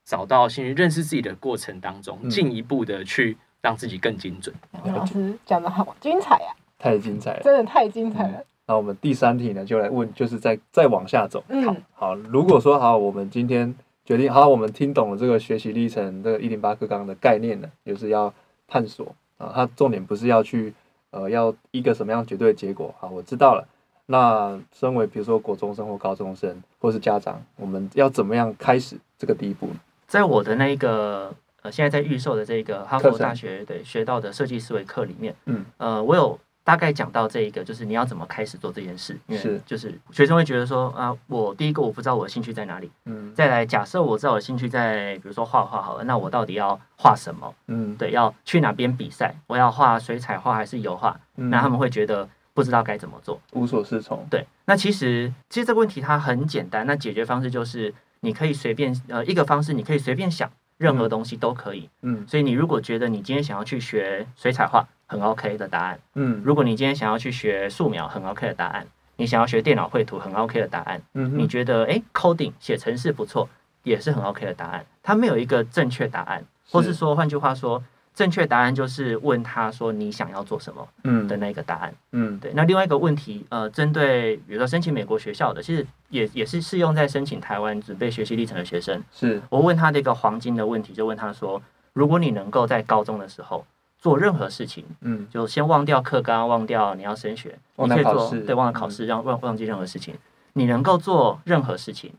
找到兴趣、认识自己的过程当中，进一步的去让自己更精准。老师讲的好精彩呀，太精彩了，真的太精彩了。那我们第三题呢，就来问，就是再再往下走。嗯、好，好，如果说好，我们今天决定好，我们听懂了这个学习历程，这个一零八课纲的概念呢，就是要探索啊，它重点不是要去呃，要一个什么样绝对的结果。好，我知道了。那身为比如说国中生或高中生，或是家长，我们要怎么样开始这个第一步呢？在我的那个呃，现在在预售的这个哈佛大学对学到的设计思维课里面，嗯，呃，我有。大概讲到这一个，就是你要怎么开始做这件事，因为就是学生会觉得说啊，我第一个我不知道我的兴趣在哪里，嗯，再来假设我知道我的兴趣在，比如说画画好了，那我到底要画什么？嗯，对，要去哪边比赛？我要画水彩画还是油画？嗯，那他们会觉得不知道该怎么做，无所适从。对，那其实其实这个问题它很简单，那解决方式就是你可以随便呃一个方式，你可以随便想。任何东西都可以，嗯，所以你如果觉得你今天想要去学水彩画，很 OK 的答案，嗯，如果你今天想要去学素描，很 OK 的答案，你想要学电脑绘图，很 OK 的答案，嗯，你觉得诶 coding 写程式不错，也是很 OK 的答案，它没有一个正确答案，或是说换句话说。正确答案就是问他说，你想要做什么，嗯。的那个答案，嗯，对。那另外一个问题，呃，针对比如说申请美国学校的，其实也也是适用在申请台湾准备学习历程的学生。是。我问他的一个黄金的问题，就问他说，如果你能够在高中的时候做任何事情，嗯，就先忘掉课纲，忘掉你要升学，你可以做，对，忘了考试，让忘忘记任何事情，你能够做任何事情，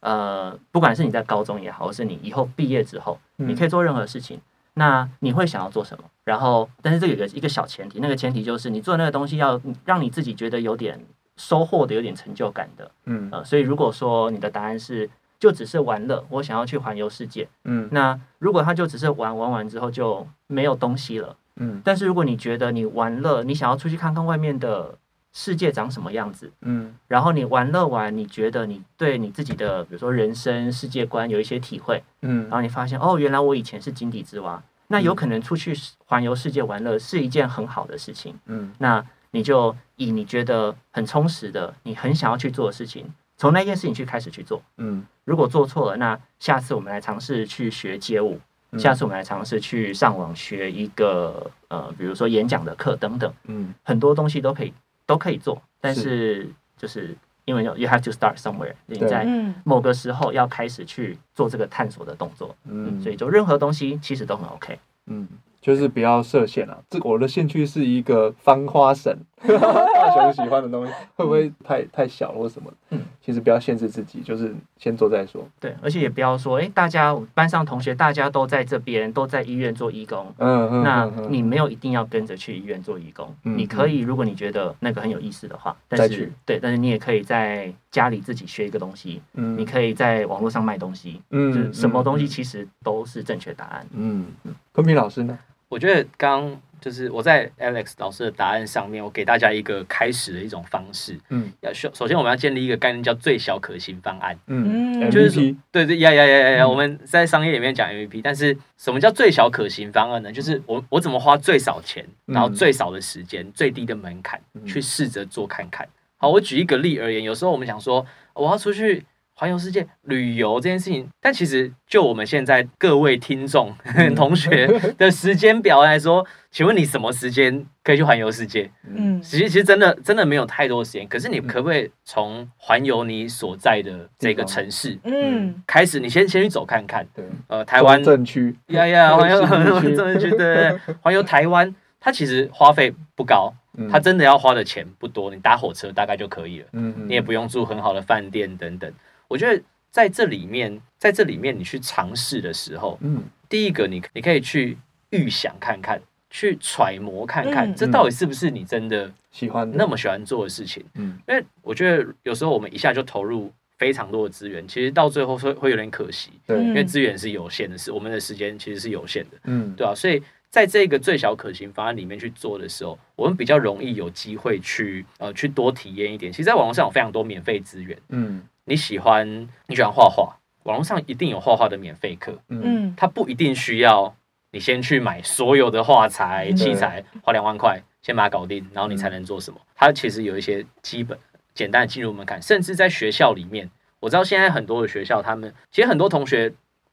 呃，不管是你在高中也好，或是你以后毕业之后，你可以做任何事情。那你会想要做什么？然后，但是这有个一个小前提，那个前提就是你做那个东西要让你自己觉得有点收获的、有点成就感的。嗯，呃，所以如果说你的答案是就只是玩乐，我想要去环游世界。嗯，那如果他就只是玩玩完之后就没有东西了。嗯，但是如果你觉得你玩乐，你想要出去看看外面的。世界长什么样子？嗯，然后你玩乐完，你觉得你对你自己的，比如说人生世界观有一些体会，嗯，然后你发现哦，原来我以前是井底之蛙，那有可能出去环游世界玩乐是一件很好的事情，嗯，那你就以你觉得很充实的，你很想要去做的事情，从那件事情去开始去做，嗯，如果做错了，那下次我们来尝试去学街舞，下次我们来尝试去上网学一个呃，比如说演讲的课等等，嗯，很多东西都可以。都可以做，但是。就是因为 you have to start somewhere，你在某个时候要开始去做这个探索的动作，嗯，所以就任何东西其实都很 OK，嗯，就是不要设限了。这我的兴趣是一个翻花绳，大雄喜欢的东西，会不会太太小或什么？嗯，其实不要限制自己，就是先做再说。对，而且也不要说，哎，大家班上同学大家都在这边，都在医院做义工，嗯嗯，那你没有一定要跟着去医院做义工，嗯、你可以，如果你觉得那个很有意思的话，但是去。对，但是你也可以在家里自己学一个东西，嗯，你可以在网络上卖东西，嗯，就是什么东西其实都是正确答案。嗯，坤平老师呢？我觉得刚。就是我在 Alex 老师的答案上面，我给大家一个开始的一种方式。嗯，要首首先我们要建立一个概念叫最小可行方案。嗯，就是 MVP 对对呀呀呀呀呀，我们在商业里面讲 MVP，但是什么叫最小可行方案呢？就是我我怎么花最少钱，然后最少的时间，最低的门槛去试着做看看。好，我举一个例而言，有时候我们想说我要出去。环游世界旅游这件事情，但其实就我们现在各位听众、嗯、同学的时间表来说，请问你什么时间可以去环游世界？嗯，其实其实真的真的没有太多时间。可是你可不可以从环游你所在的这个城市，嗯，开始？你先先去走看看。对，呃，台湾政区，呀呀，环游政 区，对对，环游台湾，它其实花费不高，它真的要花的钱不多，你搭火车大概就可以了。嗯，你也不用住很好的饭店等等。我觉得在这里面，在这里面你去尝试的时候，嗯，第一个你你可以去预想看看，去揣摩看看，这到底是不是你真的喜欢那么喜欢做的事情？嗯，因为我觉得有时候我们一下就投入非常多的资源，其实到最后会会有点可惜，对，因为资源是有限的，是我们的时间其实是有限的，嗯，对啊，所以在这个最小可行方案里面去做的时候，我们比较容易有机会去呃去多体验一点。其实，在网络上有非常多免费资源，嗯。你喜欢你喜欢画画，网络上一定有画画的免费课。嗯，它不一定需要你先去买所有的画材器材，花两万块先把它搞定，然后你才能做什么。它其实有一些基本简单的进入门槛，甚至在学校里面，我知道现在很多的学校，他们其实很多同学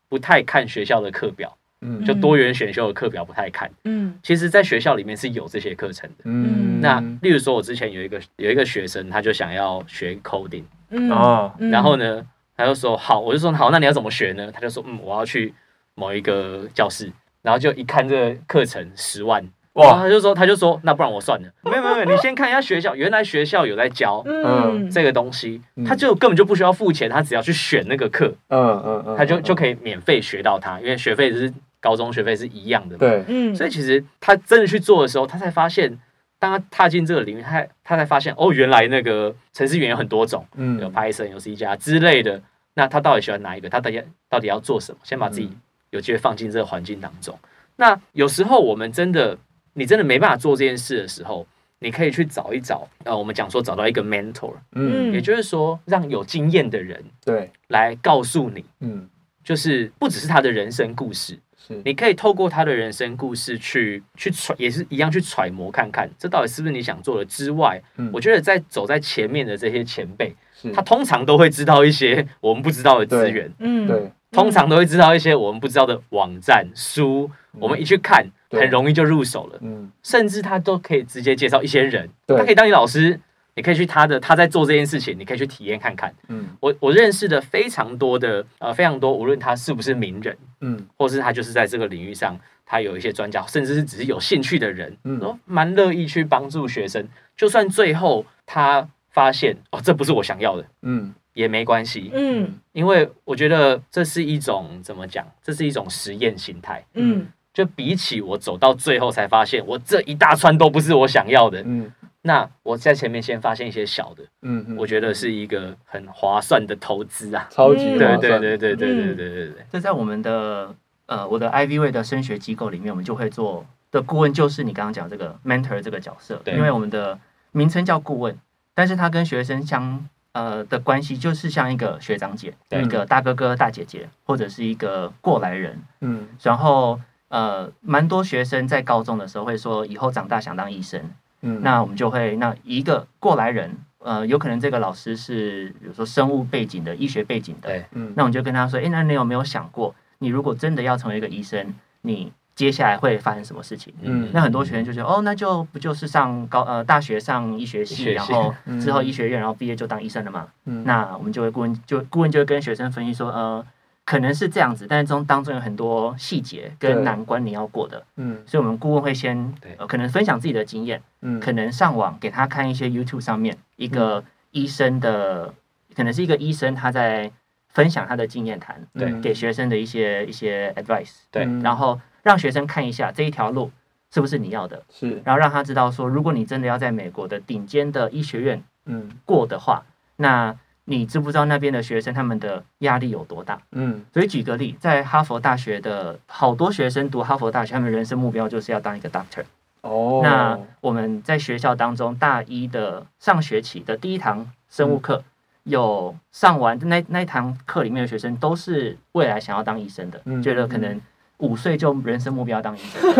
不太看学校的课表，嗯，就多元选修的课表不太看，嗯，其实在学校里面是有这些课程的，嗯，那例如说，我之前有一个有一个学生，他就想要学 coding。哦，然后呢，他就说好，我就说好，那你要怎么学呢？他就说嗯，我要去某一个教室，然后就一看这个课程十万，哇，他就说他就说那不然我算了，没有没有没有，你先看一下学校，原来学校有在教嗯。这个东西，他就根本就不需要付钱，他只要去选那个课，嗯嗯嗯，他就就可以免费学到它，因为学费是高中学费是一样的，对，嗯，所以其实他真的去做的时候，他才发现。当他踏进这个领域，他他才发现哦，原来那个程序员有很多种，嗯，有 Python、有 C 加之类的。那他到底喜欢哪一个？他到底到底要做什么？先把自己有机会放进这个环境当中。嗯、那有时候我们真的，你真的没办法做这件事的时候，你可以去找一找。呃，我们讲说找到一个 mentor，嗯，也就是说让有经验的人对来告诉你，嗯，就是不只是他的人生故事。你可以透过他的人生故事去去揣，也是一样去揣摩看看，这到底是不是你想做的之外，嗯、我觉得在走在前面的这些前辈，他通常都会知道一些 我们不知道的资源，嗯，对，通常都会知道一些我们不知道的网站书，嗯、我们一去看，很容易就入手了，嗯，甚至他都可以直接介绍一些人，他可以当你老师。你可以去他的，他在做这件事情，你可以去体验看看。嗯，我我认识的非常多的呃非常多，无论他是不是名人，嗯，或是他就是在这个领域上，他有一些专家，甚至是只是有兴趣的人，嗯，都蛮乐意去帮助学生。就算最后他发现哦，这不是我想要的，嗯，也没关系，嗯，因为我觉得这是一种怎么讲？这是一种实验心态，嗯，就比起我走到最后才发现我这一大串都不是我想要的，嗯。那我在前面先发现一些小的，嗯，嗯，我觉得是一个很划算的投资啊，超级划算，对对对对对对对对对。这在我们的呃我的 Ivy Way 的升学机构里面，我们就会做的顾问就是你刚刚讲这个 mentor 这个角色，对，因为我们的名称叫顾问，但是他跟学生相呃的关系就是像一个学长姐，对。一个大哥哥大姐姐，或者是一个过来人，嗯，然后呃蛮多学生在高中的时候会说以后长大想当医生。嗯，那我们就会那一个过来人，呃，有可能这个老师是比如说生物背景的、医学背景的，对，嗯，那我们就跟他说，哎，那你有没有想过，你如果真的要成为一个医生，你接下来会发生什么事情？嗯，那很多学生就觉得，哦，那就不就是上高呃大学上医学系，学然后之后医学院，然后毕业就当医生了嘛？嗯，那我们就会顾问就顾问就会跟学生分析说，呃。可能是这样子，但是中当中有很多细节跟难关你要过的，嗯，所以我们顾问会先对、呃，可能分享自己的经验，嗯，可能上网给他看一些 YouTube 上面一个医生的，嗯、可能是一个医生他在分享他的经验谈，对，给学生的一些一些 advice，对，然后让学生看一下这一条路是不是你要的，是，然后让他知道说，如果你真的要在美国的顶尖的医学院嗯。过的话，嗯、那你知不知道那边的学生他们的压力有多大？嗯，所以举个例，在哈佛大学的好多学生读哈佛大学，他们人生目标就是要当一个 doctor。哦，那我们在学校当中大一的上学期的第一堂生物课，有上完那那一堂课里面的学生都是未来想要当医生的，觉得可能五岁就人生目标当医生。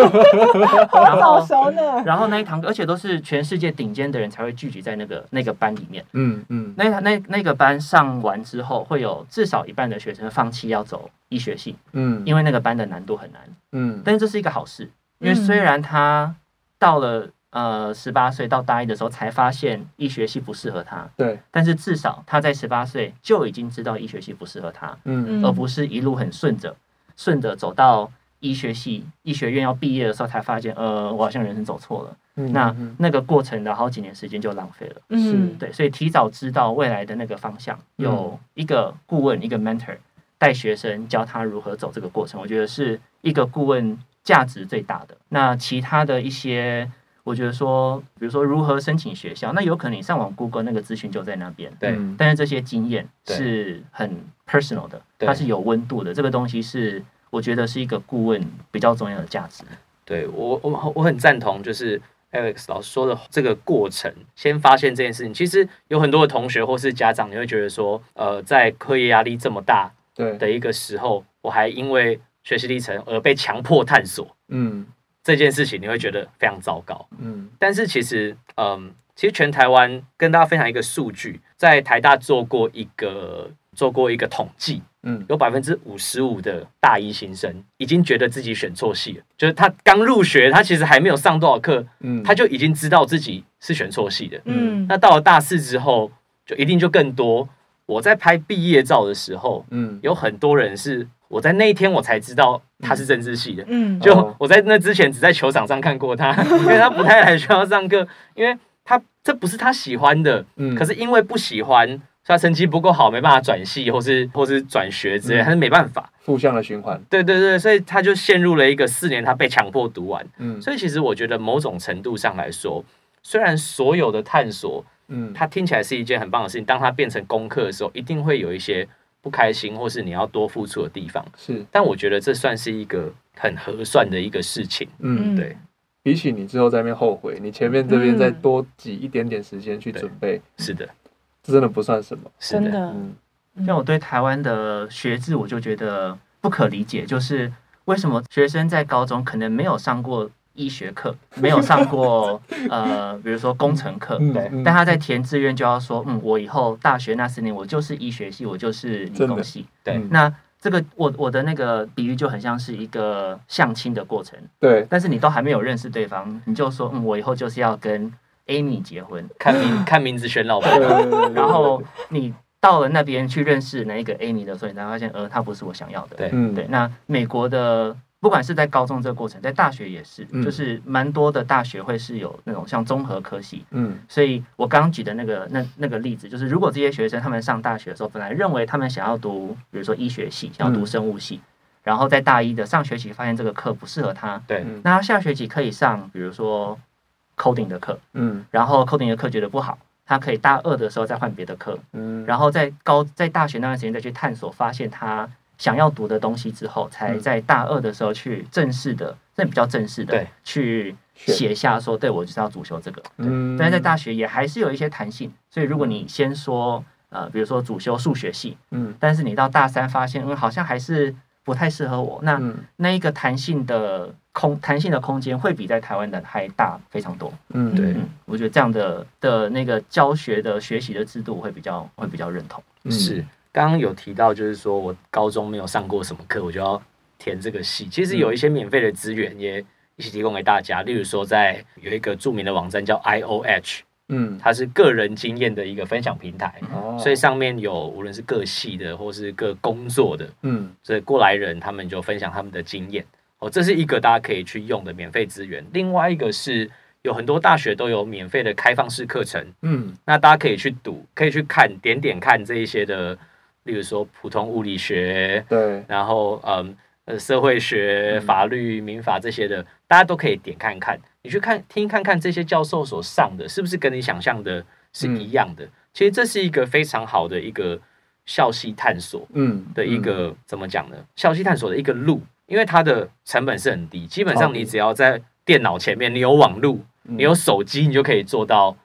然后然后那一堂，而且都是全世界顶尖的人才会聚集在那个那个班里面。嗯嗯，那那那个班上完之后，会有至少一半的学生放弃要走医学系。嗯，因为那个班的难度很难。嗯，但是这是一个好事，因为虽然他。到了呃十八岁到大一的时候，才发现医学系不适合他。对，但是至少他在十八岁就已经知道医学系不适合他。嗯，而不是一路很顺着顺着走到医学系医学院要毕业的时候才发现，呃，我好像人生走错了。嗯，那那个过程的好几年时间就浪费了。嗯，对，所以提早知道未来的那个方向，有一个顾问，一个 mentor 带学生教他如何走这个过程，我觉得是一个顾问。价值最大的。那其他的一些，我觉得说，比如说如何申请学校，那有可能你上网 Google 那个资讯就在那边。对。但是这些经验是很 personal 的，它是有温度的。这个东西是我觉得是一个顾问比较重要的价值。对我，我我很赞同，就是 Alex 老师说的这个过程，先发现这件事情。其实有很多的同学或是家长，你会觉得说，呃，在课业压力这么大的一个时候，我还因为学习历程而被强迫探索，嗯，这件事情你会觉得非常糟糕，嗯。但是其实，嗯，其实全台湾跟大家分享一个数据，在台大做过一个做过一个统计，嗯，有百分之五十五的大一新生已经觉得自己选错系了，就是他刚入学，他其实还没有上多少课，嗯，他就已经知道自己是选错系的，嗯。那到了大四之后，就一定就更多。我在拍毕业照的时候，嗯，有很多人是。我在那一天我才知道他是政治系的，嗯，就我在那之前只在球场上看过他，因为他不太来学校上课，因为他这不是他喜欢的，嗯，可是因为不喜欢，所以他成绩不够好，没办法转系或是或是转学之类，他是没办法，负向的循环，对对对，所以他就陷入了一个四年，他被强迫读完，嗯，所以其实我觉得某种程度上来说，虽然所有的探索，嗯，他听起来是一件很棒的事情，当他变成功课的时候，一定会有一些。不开心，或是你要多付出的地方。是，但我觉得这算是一个很合算的一个事情。嗯，对，比起你之后在那边后悔，你前面这边再多挤一点点时间去准备，是的，这真的不算什么。真的，嗯，像我对台湾的学制，我就觉得不可理解，就是为什么学生在高中可能没有上过。医学课没有上过，呃，比如说工程课，对，但他在填志愿就要说，嗯，我以后大学那四年我就是医学系，我就是理工系，对。那这个我我的那个比喻就很像是一个相亲的过程，对。但是你都还没有认识对方，你就说，嗯，我以后就是要跟 Amy 结婚，看名 看名字选老婆，然后你到了那边去认识那一个 Amy 的时候，你才发现，呃，他不是我想要的，对，对。那美国的。不管是在高中这个过程，在大学也是，嗯、就是蛮多的大学会是有那种像综合科系，嗯，所以我刚举的那个那那个例子，就是如果这些学生他们上大学的时候，本来认为他们想要读，比如说医学系，想要读生物系，嗯、然后在大一的上学期发现这个课不适合他，对，那他下学期可以上，比如说 coding 的课，嗯，然后 coding 的课觉得不好，他可以大二的时候再换别的课，嗯，然后在高在大学那段时间再去探索，发现他。想要读的东西之后，才在大二的时候去正式的，这比较正式的去写下说，对，我就是要主修这个。嗯。但是在大学也还是有一些弹性，所以如果你先说呃，比如说主修数学系，嗯，但是你到大三发现，嗯，好像还是不太适合我，那那一个弹性的空弹性的空间会比在台湾的还大非常多。嗯，对，我觉得这样的的那个教学的学习的制度会比较会比较认同。是。刚刚有提到，就是说我高中没有上过什么课，我就要填这个系。其实有一些免费的资源也一起提供给大家，例如说在有一个著名的网站叫 IOH，嗯，它是个人经验的一个分享平台，哦，所以上面有无论是各系的或是各工作的，嗯，所以过来人他们就分享他们的经验。哦，这是一个大家可以去用的免费资源。另外一个是。有很多大学都有免费的开放式课程，嗯，那大家可以去读，可以去看点点看这一些的，例如说普通物理学，对，然后嗯呃社会学、法律、民法这些的，大家都可以点看看，你去看听看看这些教授所上的是不是跟你想象的是一样的？其实这是一个非常好的一个校系探索，嗯，的一个怎么讲呢？校系探索的一个路，因为它的成本是很低，基本上你只要在电脑前面，你有网路。你有手机，你就可以做到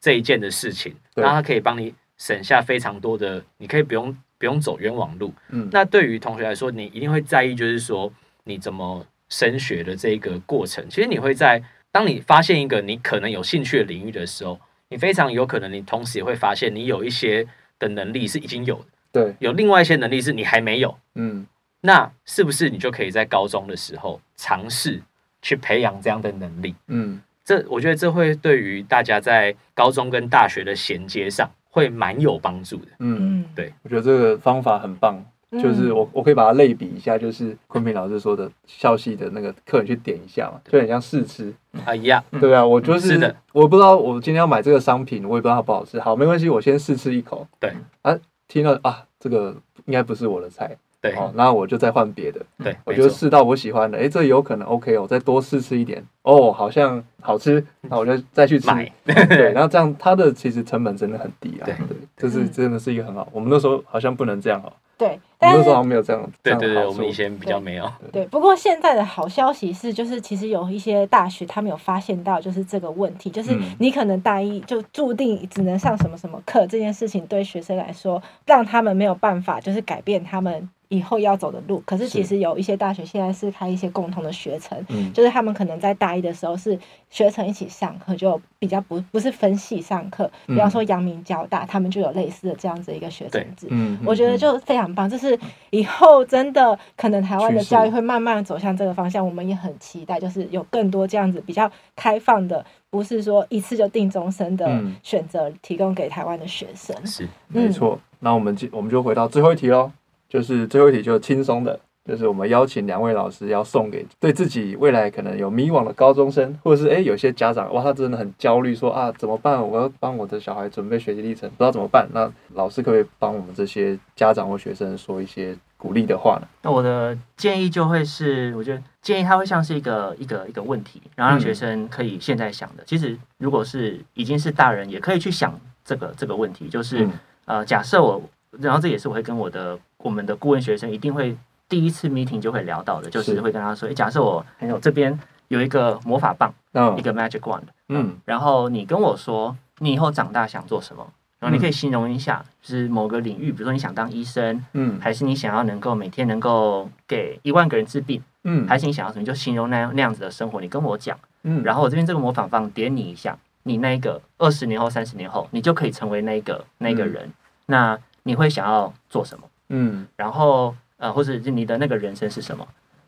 这一件的事情，那它可以帮你省下非常多的，你可以不用不用走冤枉路。嗯，那对于同学来说，你一定会在意，就是说你怎么升学的这个过程。其实你会在当你发现一个你可能有兴趣的领域的时候，你非常有可能，你同时也会发现你有一些的能力是已经有的，对，有另外一些能力是你还没有。嗯，那是不是你就可以在高中的时候尝试去培养这样的能力？嗯。这我觉得这会对于大家在高中跟大学的衔接上会蛮有帮助的。嗯，对，我觉得这个方法很棒，就是我我可以把它类比一下，就是昆平老师说的校系的那个客人去点一下嘛，就很像试吃啊一样。对啊，我就是，我不知道我今天要买这个商品，我也不知道它不好吃。好，没关系，我先试吃一口。对啊，听到啊，这个应该不是我的菜。对，哦，那我就再换别的。对，我就试到我喜欢的，哎，这有可能 OK，我再多试吃一点，哦，好像好吃，那我就再去吃。对，然后这样它的其实成本真的很低啊。对，这是真的是一个很好。我们那时候好像不能这样哦。对，但是那时候好像没有这样。对对对，我们以前比较没有。对，不过现在的好消息是，就是其实有一些大学他们有发现到，就是这个问题，就是你可能大一就注定只能上什么什么课，这件事情对学生来说，让他们没有办法，就是改变他们。以后要走的路，可是其实有一些大学现在是开一些共同的学程，嗯、就是他们可能在大一的时候是学程一起上课，就比较不不是分系上课。比方说阳明交大，他们就有类似的这样子一个学程制，嗯、我觉得就非常棒。就是以后真的可能台湾的教育会慢慢走向这个方向，我们也很期待，就是有更多这样子比较开放的，不是说一次就定终身的选择提供给台湾的学生。是，没错。那我们就我们就回到最后一题喽。就是最后一题，就轻松的，就是我们邀请两位老师要送给对自己未来可能有迷惘的高中生，或者是诶、欸，有些家长哇，他真的很焦虑，说啊怎么办？我要帮我的小孩准备学习历程，不知道怎么办。那老师可不可以帮我们这些家长或学生说一些鼓励的话呢？那我的建议就会是，我觉得建议他会像是一个一个一个问题，然后让学生可以现在想的。嗯、其实如果是已经是大人，也可以去想这个这个问题，就是、嗯、呃，假设我。然后这也是我会跟我的我们的顾问学生一定会第一次 meeting 就会聊到的，就是会跟他说：诶，假设我这边有一个魔法棒，一个 magic wand，嗯，然后你跟我说你以后长大想做什么，然后你可以形容一下，就是某个领域，比如说你想当医生，嗯，还是你想要能够每天能够给一万个人治病，嗯，还是你想要什么，就形容那样那样子的生活，你跟我讲，嗯，然后我这边这个魔法棒点你一下，你那个二十年后、三十年后，你就可以成为那个那个人，那。你会想要做什么？嗯，然后呃，或者是你的那个人生是什么？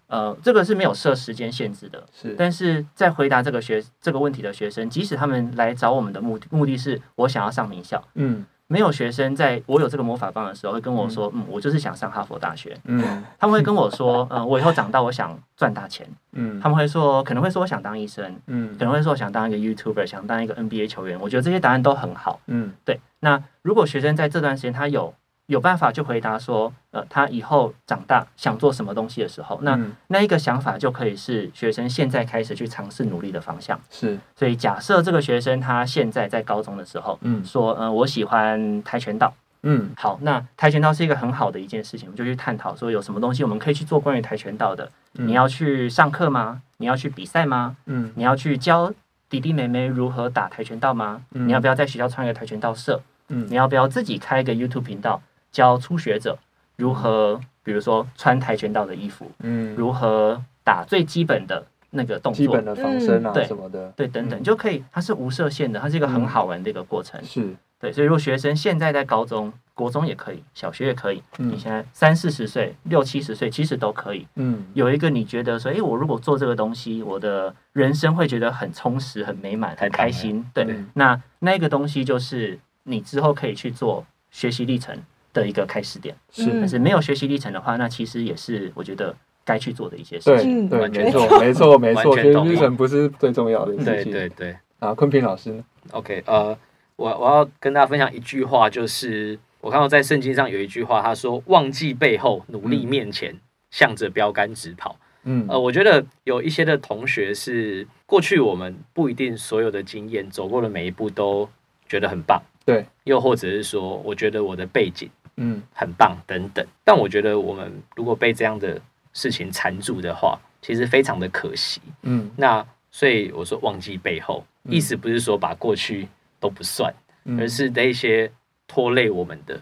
呃，这个是没有设时间限制的。是，但是在回答这个学这个问题的学生，即使他们来找我们的目的目的是我想要上名校，嗯，没有学生在我有这个魔法棒的时候会跟我说，嗯，嗯，我就是想上哈佛大学，嗯，他们会跟我说，嗯、呃，我以后长大我想赚大钱，嗯，他们会说可能会说我想当医生，嗯，可能会说我想当一个 YouTuber，想当一个 NBA 球员。我觉得这些答案都很好，嗯，对。那如果学生在这段时间他有有办法就回答说，呃，他以后长大想做什么东西的时候，那那一个想法就可以是学生现在开始去尝试努力的方向。是，所以假设这个学生他现在在高中的时候，嗯，说，呃，我喜欢跆拳道，嗯，好，那跆拳道是一个很好的一件事情，我们就去探讨说有什么东西我们可以去做关于跆拳道的。你要去上课吗？你要去比赛吗？嗯，你要去教弟弟妹妹如何打跆拳道吗？你要不要在学校创一个跆拳道社？嗯，你要不要自己开一个 YouTube 频道，教初学者如何，比如说穿跆拳道的衣服，嗯，如何打最基本的那个动作，基本的防身啊，对什么的，对，等等就可以。它是无设限的，它是一个很好玩的一个过程。是对，所以如果学生现在在高中、国中也可以，小学也可以，你现在三四十岁、六七十岁，其实都可以。嗯，有一个你觉得说，哎，我如果做这个东西，我的人生会觉得很充实、很美满、很开心。对，那那个东西就是。你之后可以去做学习历程的一个开始点，是，但是没有学习历程的话，那其实也是我觉得该去做的一些事情。对，对，没错，没错，没错，学习历程不是最重要的事情。对，对，对，啊，坤平老师。呢？OK，呃，我我要跟大家分享一句话，就是我看到在圣经上有一句话，他说：“忘记背后，努力面前，嗯、向着标杆直跑。”嗯，呃，我觉得有一些的同学是过去我们不一定所有的经验走过的每一步都觉得很棒，对，又或者是说，我觉得我的背景嗯。很棒等等，但我觉得我们如果被这样的事情缠住的话，其实非常的可惜，嗯，那所以我说忘记背后，意思不是说把过去都不算，而是那些拖累我们的，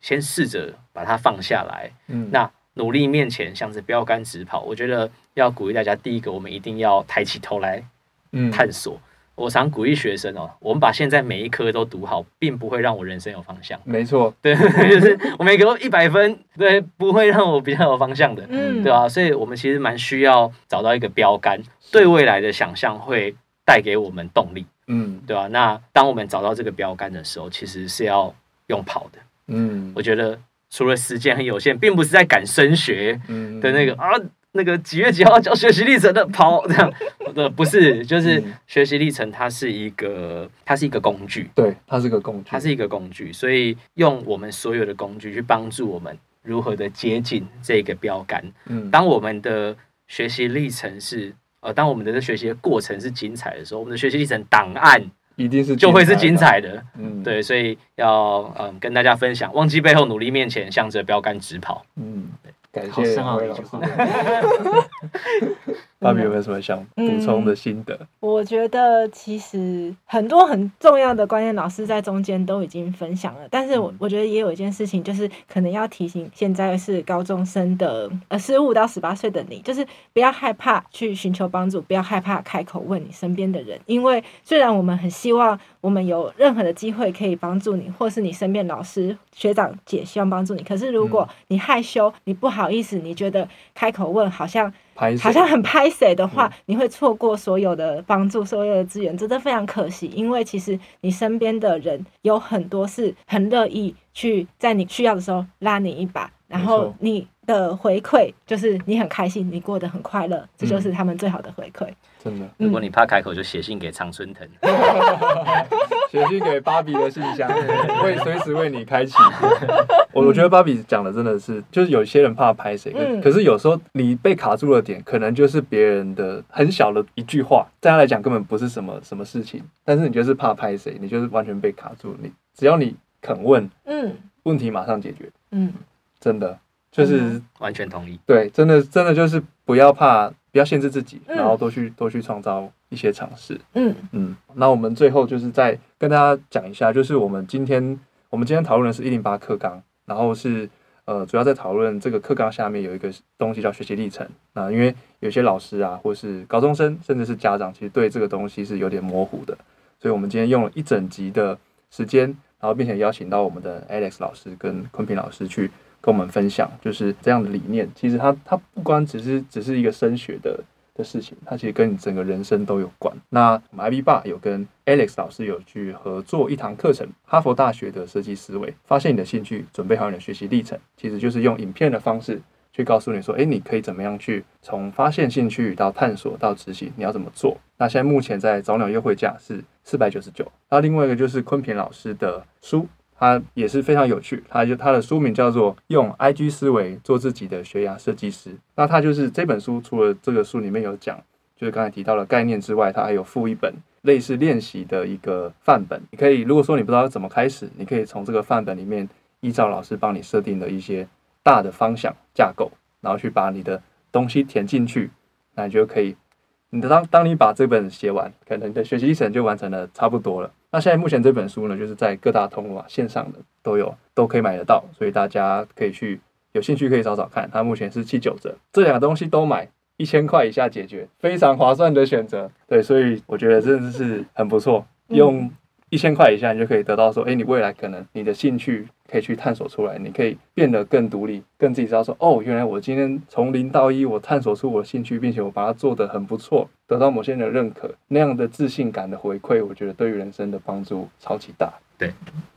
先试着把它放下来，嗯，那。努力面前，像是标杆直跑。我觉得要鼓励大家，第一个，我们一定要抬起头来，探索。嗯、我常鼓励学生哦，我们把现在每一科都读好，并不会让我人生有方向。没错，对，就是我每科都一百分，对，不会让我比较有方向的，嗯，对吧？所以我们其实蛮需要找到一个标杆，对未来的想象会带给我们动力，嗯，对吧？那当我们找到这个标杆的时候，其实是要用跑的，嗯，我觉得。除了时间很有限，并不是在赶升学的那个、嗯、啊，那个几月几号交学习历程的跑这样的 不是，就是学习历程，它是一个，它是一个工具，对，它是个工具，它是一个工具，所以用我们所有的工具去帮助我们如何的接近这个标杆。嗯，当我们的学习历程是呃，当我们的这学习的过程是精彩的时候，我们的学习历程档案。一定是就会是精彩的，嗯，对，所以要嗯跟大家分享，忘记背后，努力面前，向着标杆直跑，嗯，感谢两位老师。芭比有没有什么想补充的心得？嗯，我觉得其实很多很重要的观念，老师在中间都已经分享了。但是我我觉得也有一件事情，就是可能要提醒现在是高中生的呃十五到十八岁的你，就是不要害怕去寻求帮助，不要害怕开口问你身边的人，因为虽然我们很希望我们有任何的机会可以帮助你，或是你身边老师学长姐希望帮助你，可是如果你害羞，你不好意思，你觉得开口问好像。好像很拍谁的话，你会错过所有的帮助，所有的资源，真的非常可惜。因为其实你身边的人有很多是很乐意去在你需要的时候拉你一把，然后你的回馈就是你很开心，你过得很快乐，这就是他们最好的回馈。真的，如果你怕开口，就写信给常春藤，写信给芭比的信箱，会随时为你开启。我我觉得芭比讲的真的是，就是有些人怕拍谁，可是有时候你被卡住了点，可能就是别人的很小的一句话，在他来讲根本不是什么什么事情，但是你就是怕拍谁，你就是完全被卡住。你只要你肯问，嗯，问题马上解决，嗯，真的就是完全同意。对，真的真的就是不要怕。不要限制自己，然后多去多去创造一些尝试。嗯嗯，那我们最后就是再跟大家讲一下，就是我们今天我们今天讨论的是一零八课纲，然后是呃主要在讨论这个课纲下面有一个东西叫学习历程。那因为有些老师啊，或是高中生，甚至是家长，其实对这个东西是有点模糊的，所以我们今天用了一整集的时间，然后并且邀请到我们的 Alex 老师跟坤平老师去。跟我们分享就是这样的理念，其实它它不光只是只是一个升学的的事情，它其实跟你整个人生都有关。那我们 IB 爸有跟 Alex 老师有去合作一堂课程，哈佛大学的设计思维，发现你的兴趣，准备好你的学习历程，其实就是用影片的方式去告诉你说，诶，你可以怎么样去从发现兴趣到探索到执行，你要怎么做？那现在目前在早鸟优惠价是四百九十九。那另外一个就是坤平老师的书。它也是非常有趣，它就它的书名叫做《用 IG 思维做自己的学涯设计师》。那它就是这本书，除了这个书里面有讲，就是刚才提到的概念之外，它还有附一本类似练习的一个范本。你可以，如果说你不知道怎么开始，你可以从这个范本里面依照老师帮你设定的一些大的方向架构，然后去把你的东西填进去，那你就可以。你的当当你把这本写完，可能你的学习历程就完成了差不多了。那现在目前这本书呢，就是在各大通路啊，线上的都有，都可以买得到，所以大家可以去有兴趣可以找找看。它目前是七九折，这两个东西都买一千块以下解决，非常划算的选择。对，所以我觉得真的是很不错，用一千块以下你就可以得到说，哎，你未来可能你的兴趣可以去探索出来，你可以变得更独立，更自己知道说，哦，原来我今天从零到一，我探索出我的兴趣，并且我把它做得很不错，得到某些人的认可，那样的自信感的回馈，我觉得对于人生的帮助超级大。对。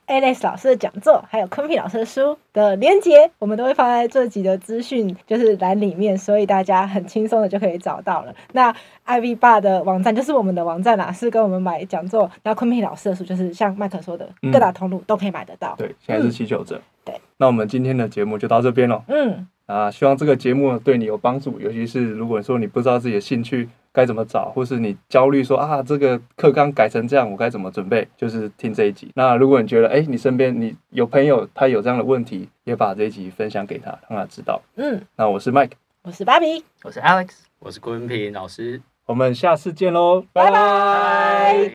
Alex 老师的讲座，还有昆平老师的书的连接，我们都会放在这集的资讯就是栏里面，所以大家很轻松的就可以找到了。那 Ivy Bar 的网站就是我们的网站啦，是跟我们买讲座。那昆明老师的书就是像麦克说的，各大通路都可以买得到。嗯、对，现在是七九折。对，那我们今天的节目就到这边了。嗯，啊，希望这个节目对你有帮助，尤其是如果说你不知道自己的兴趣。该怎么找，或是你焦虑说啊，这个课纲改成这样，我该怎么准备？就是听这一集。那如果你觉得，哎，你身边你有朋友他有这样的问题，也把这一集分享给他，让他知道。嗯，那我是 Mike，我是芭比，我是 Alex，我是郭文平老师，我们下次见喽，拜拜。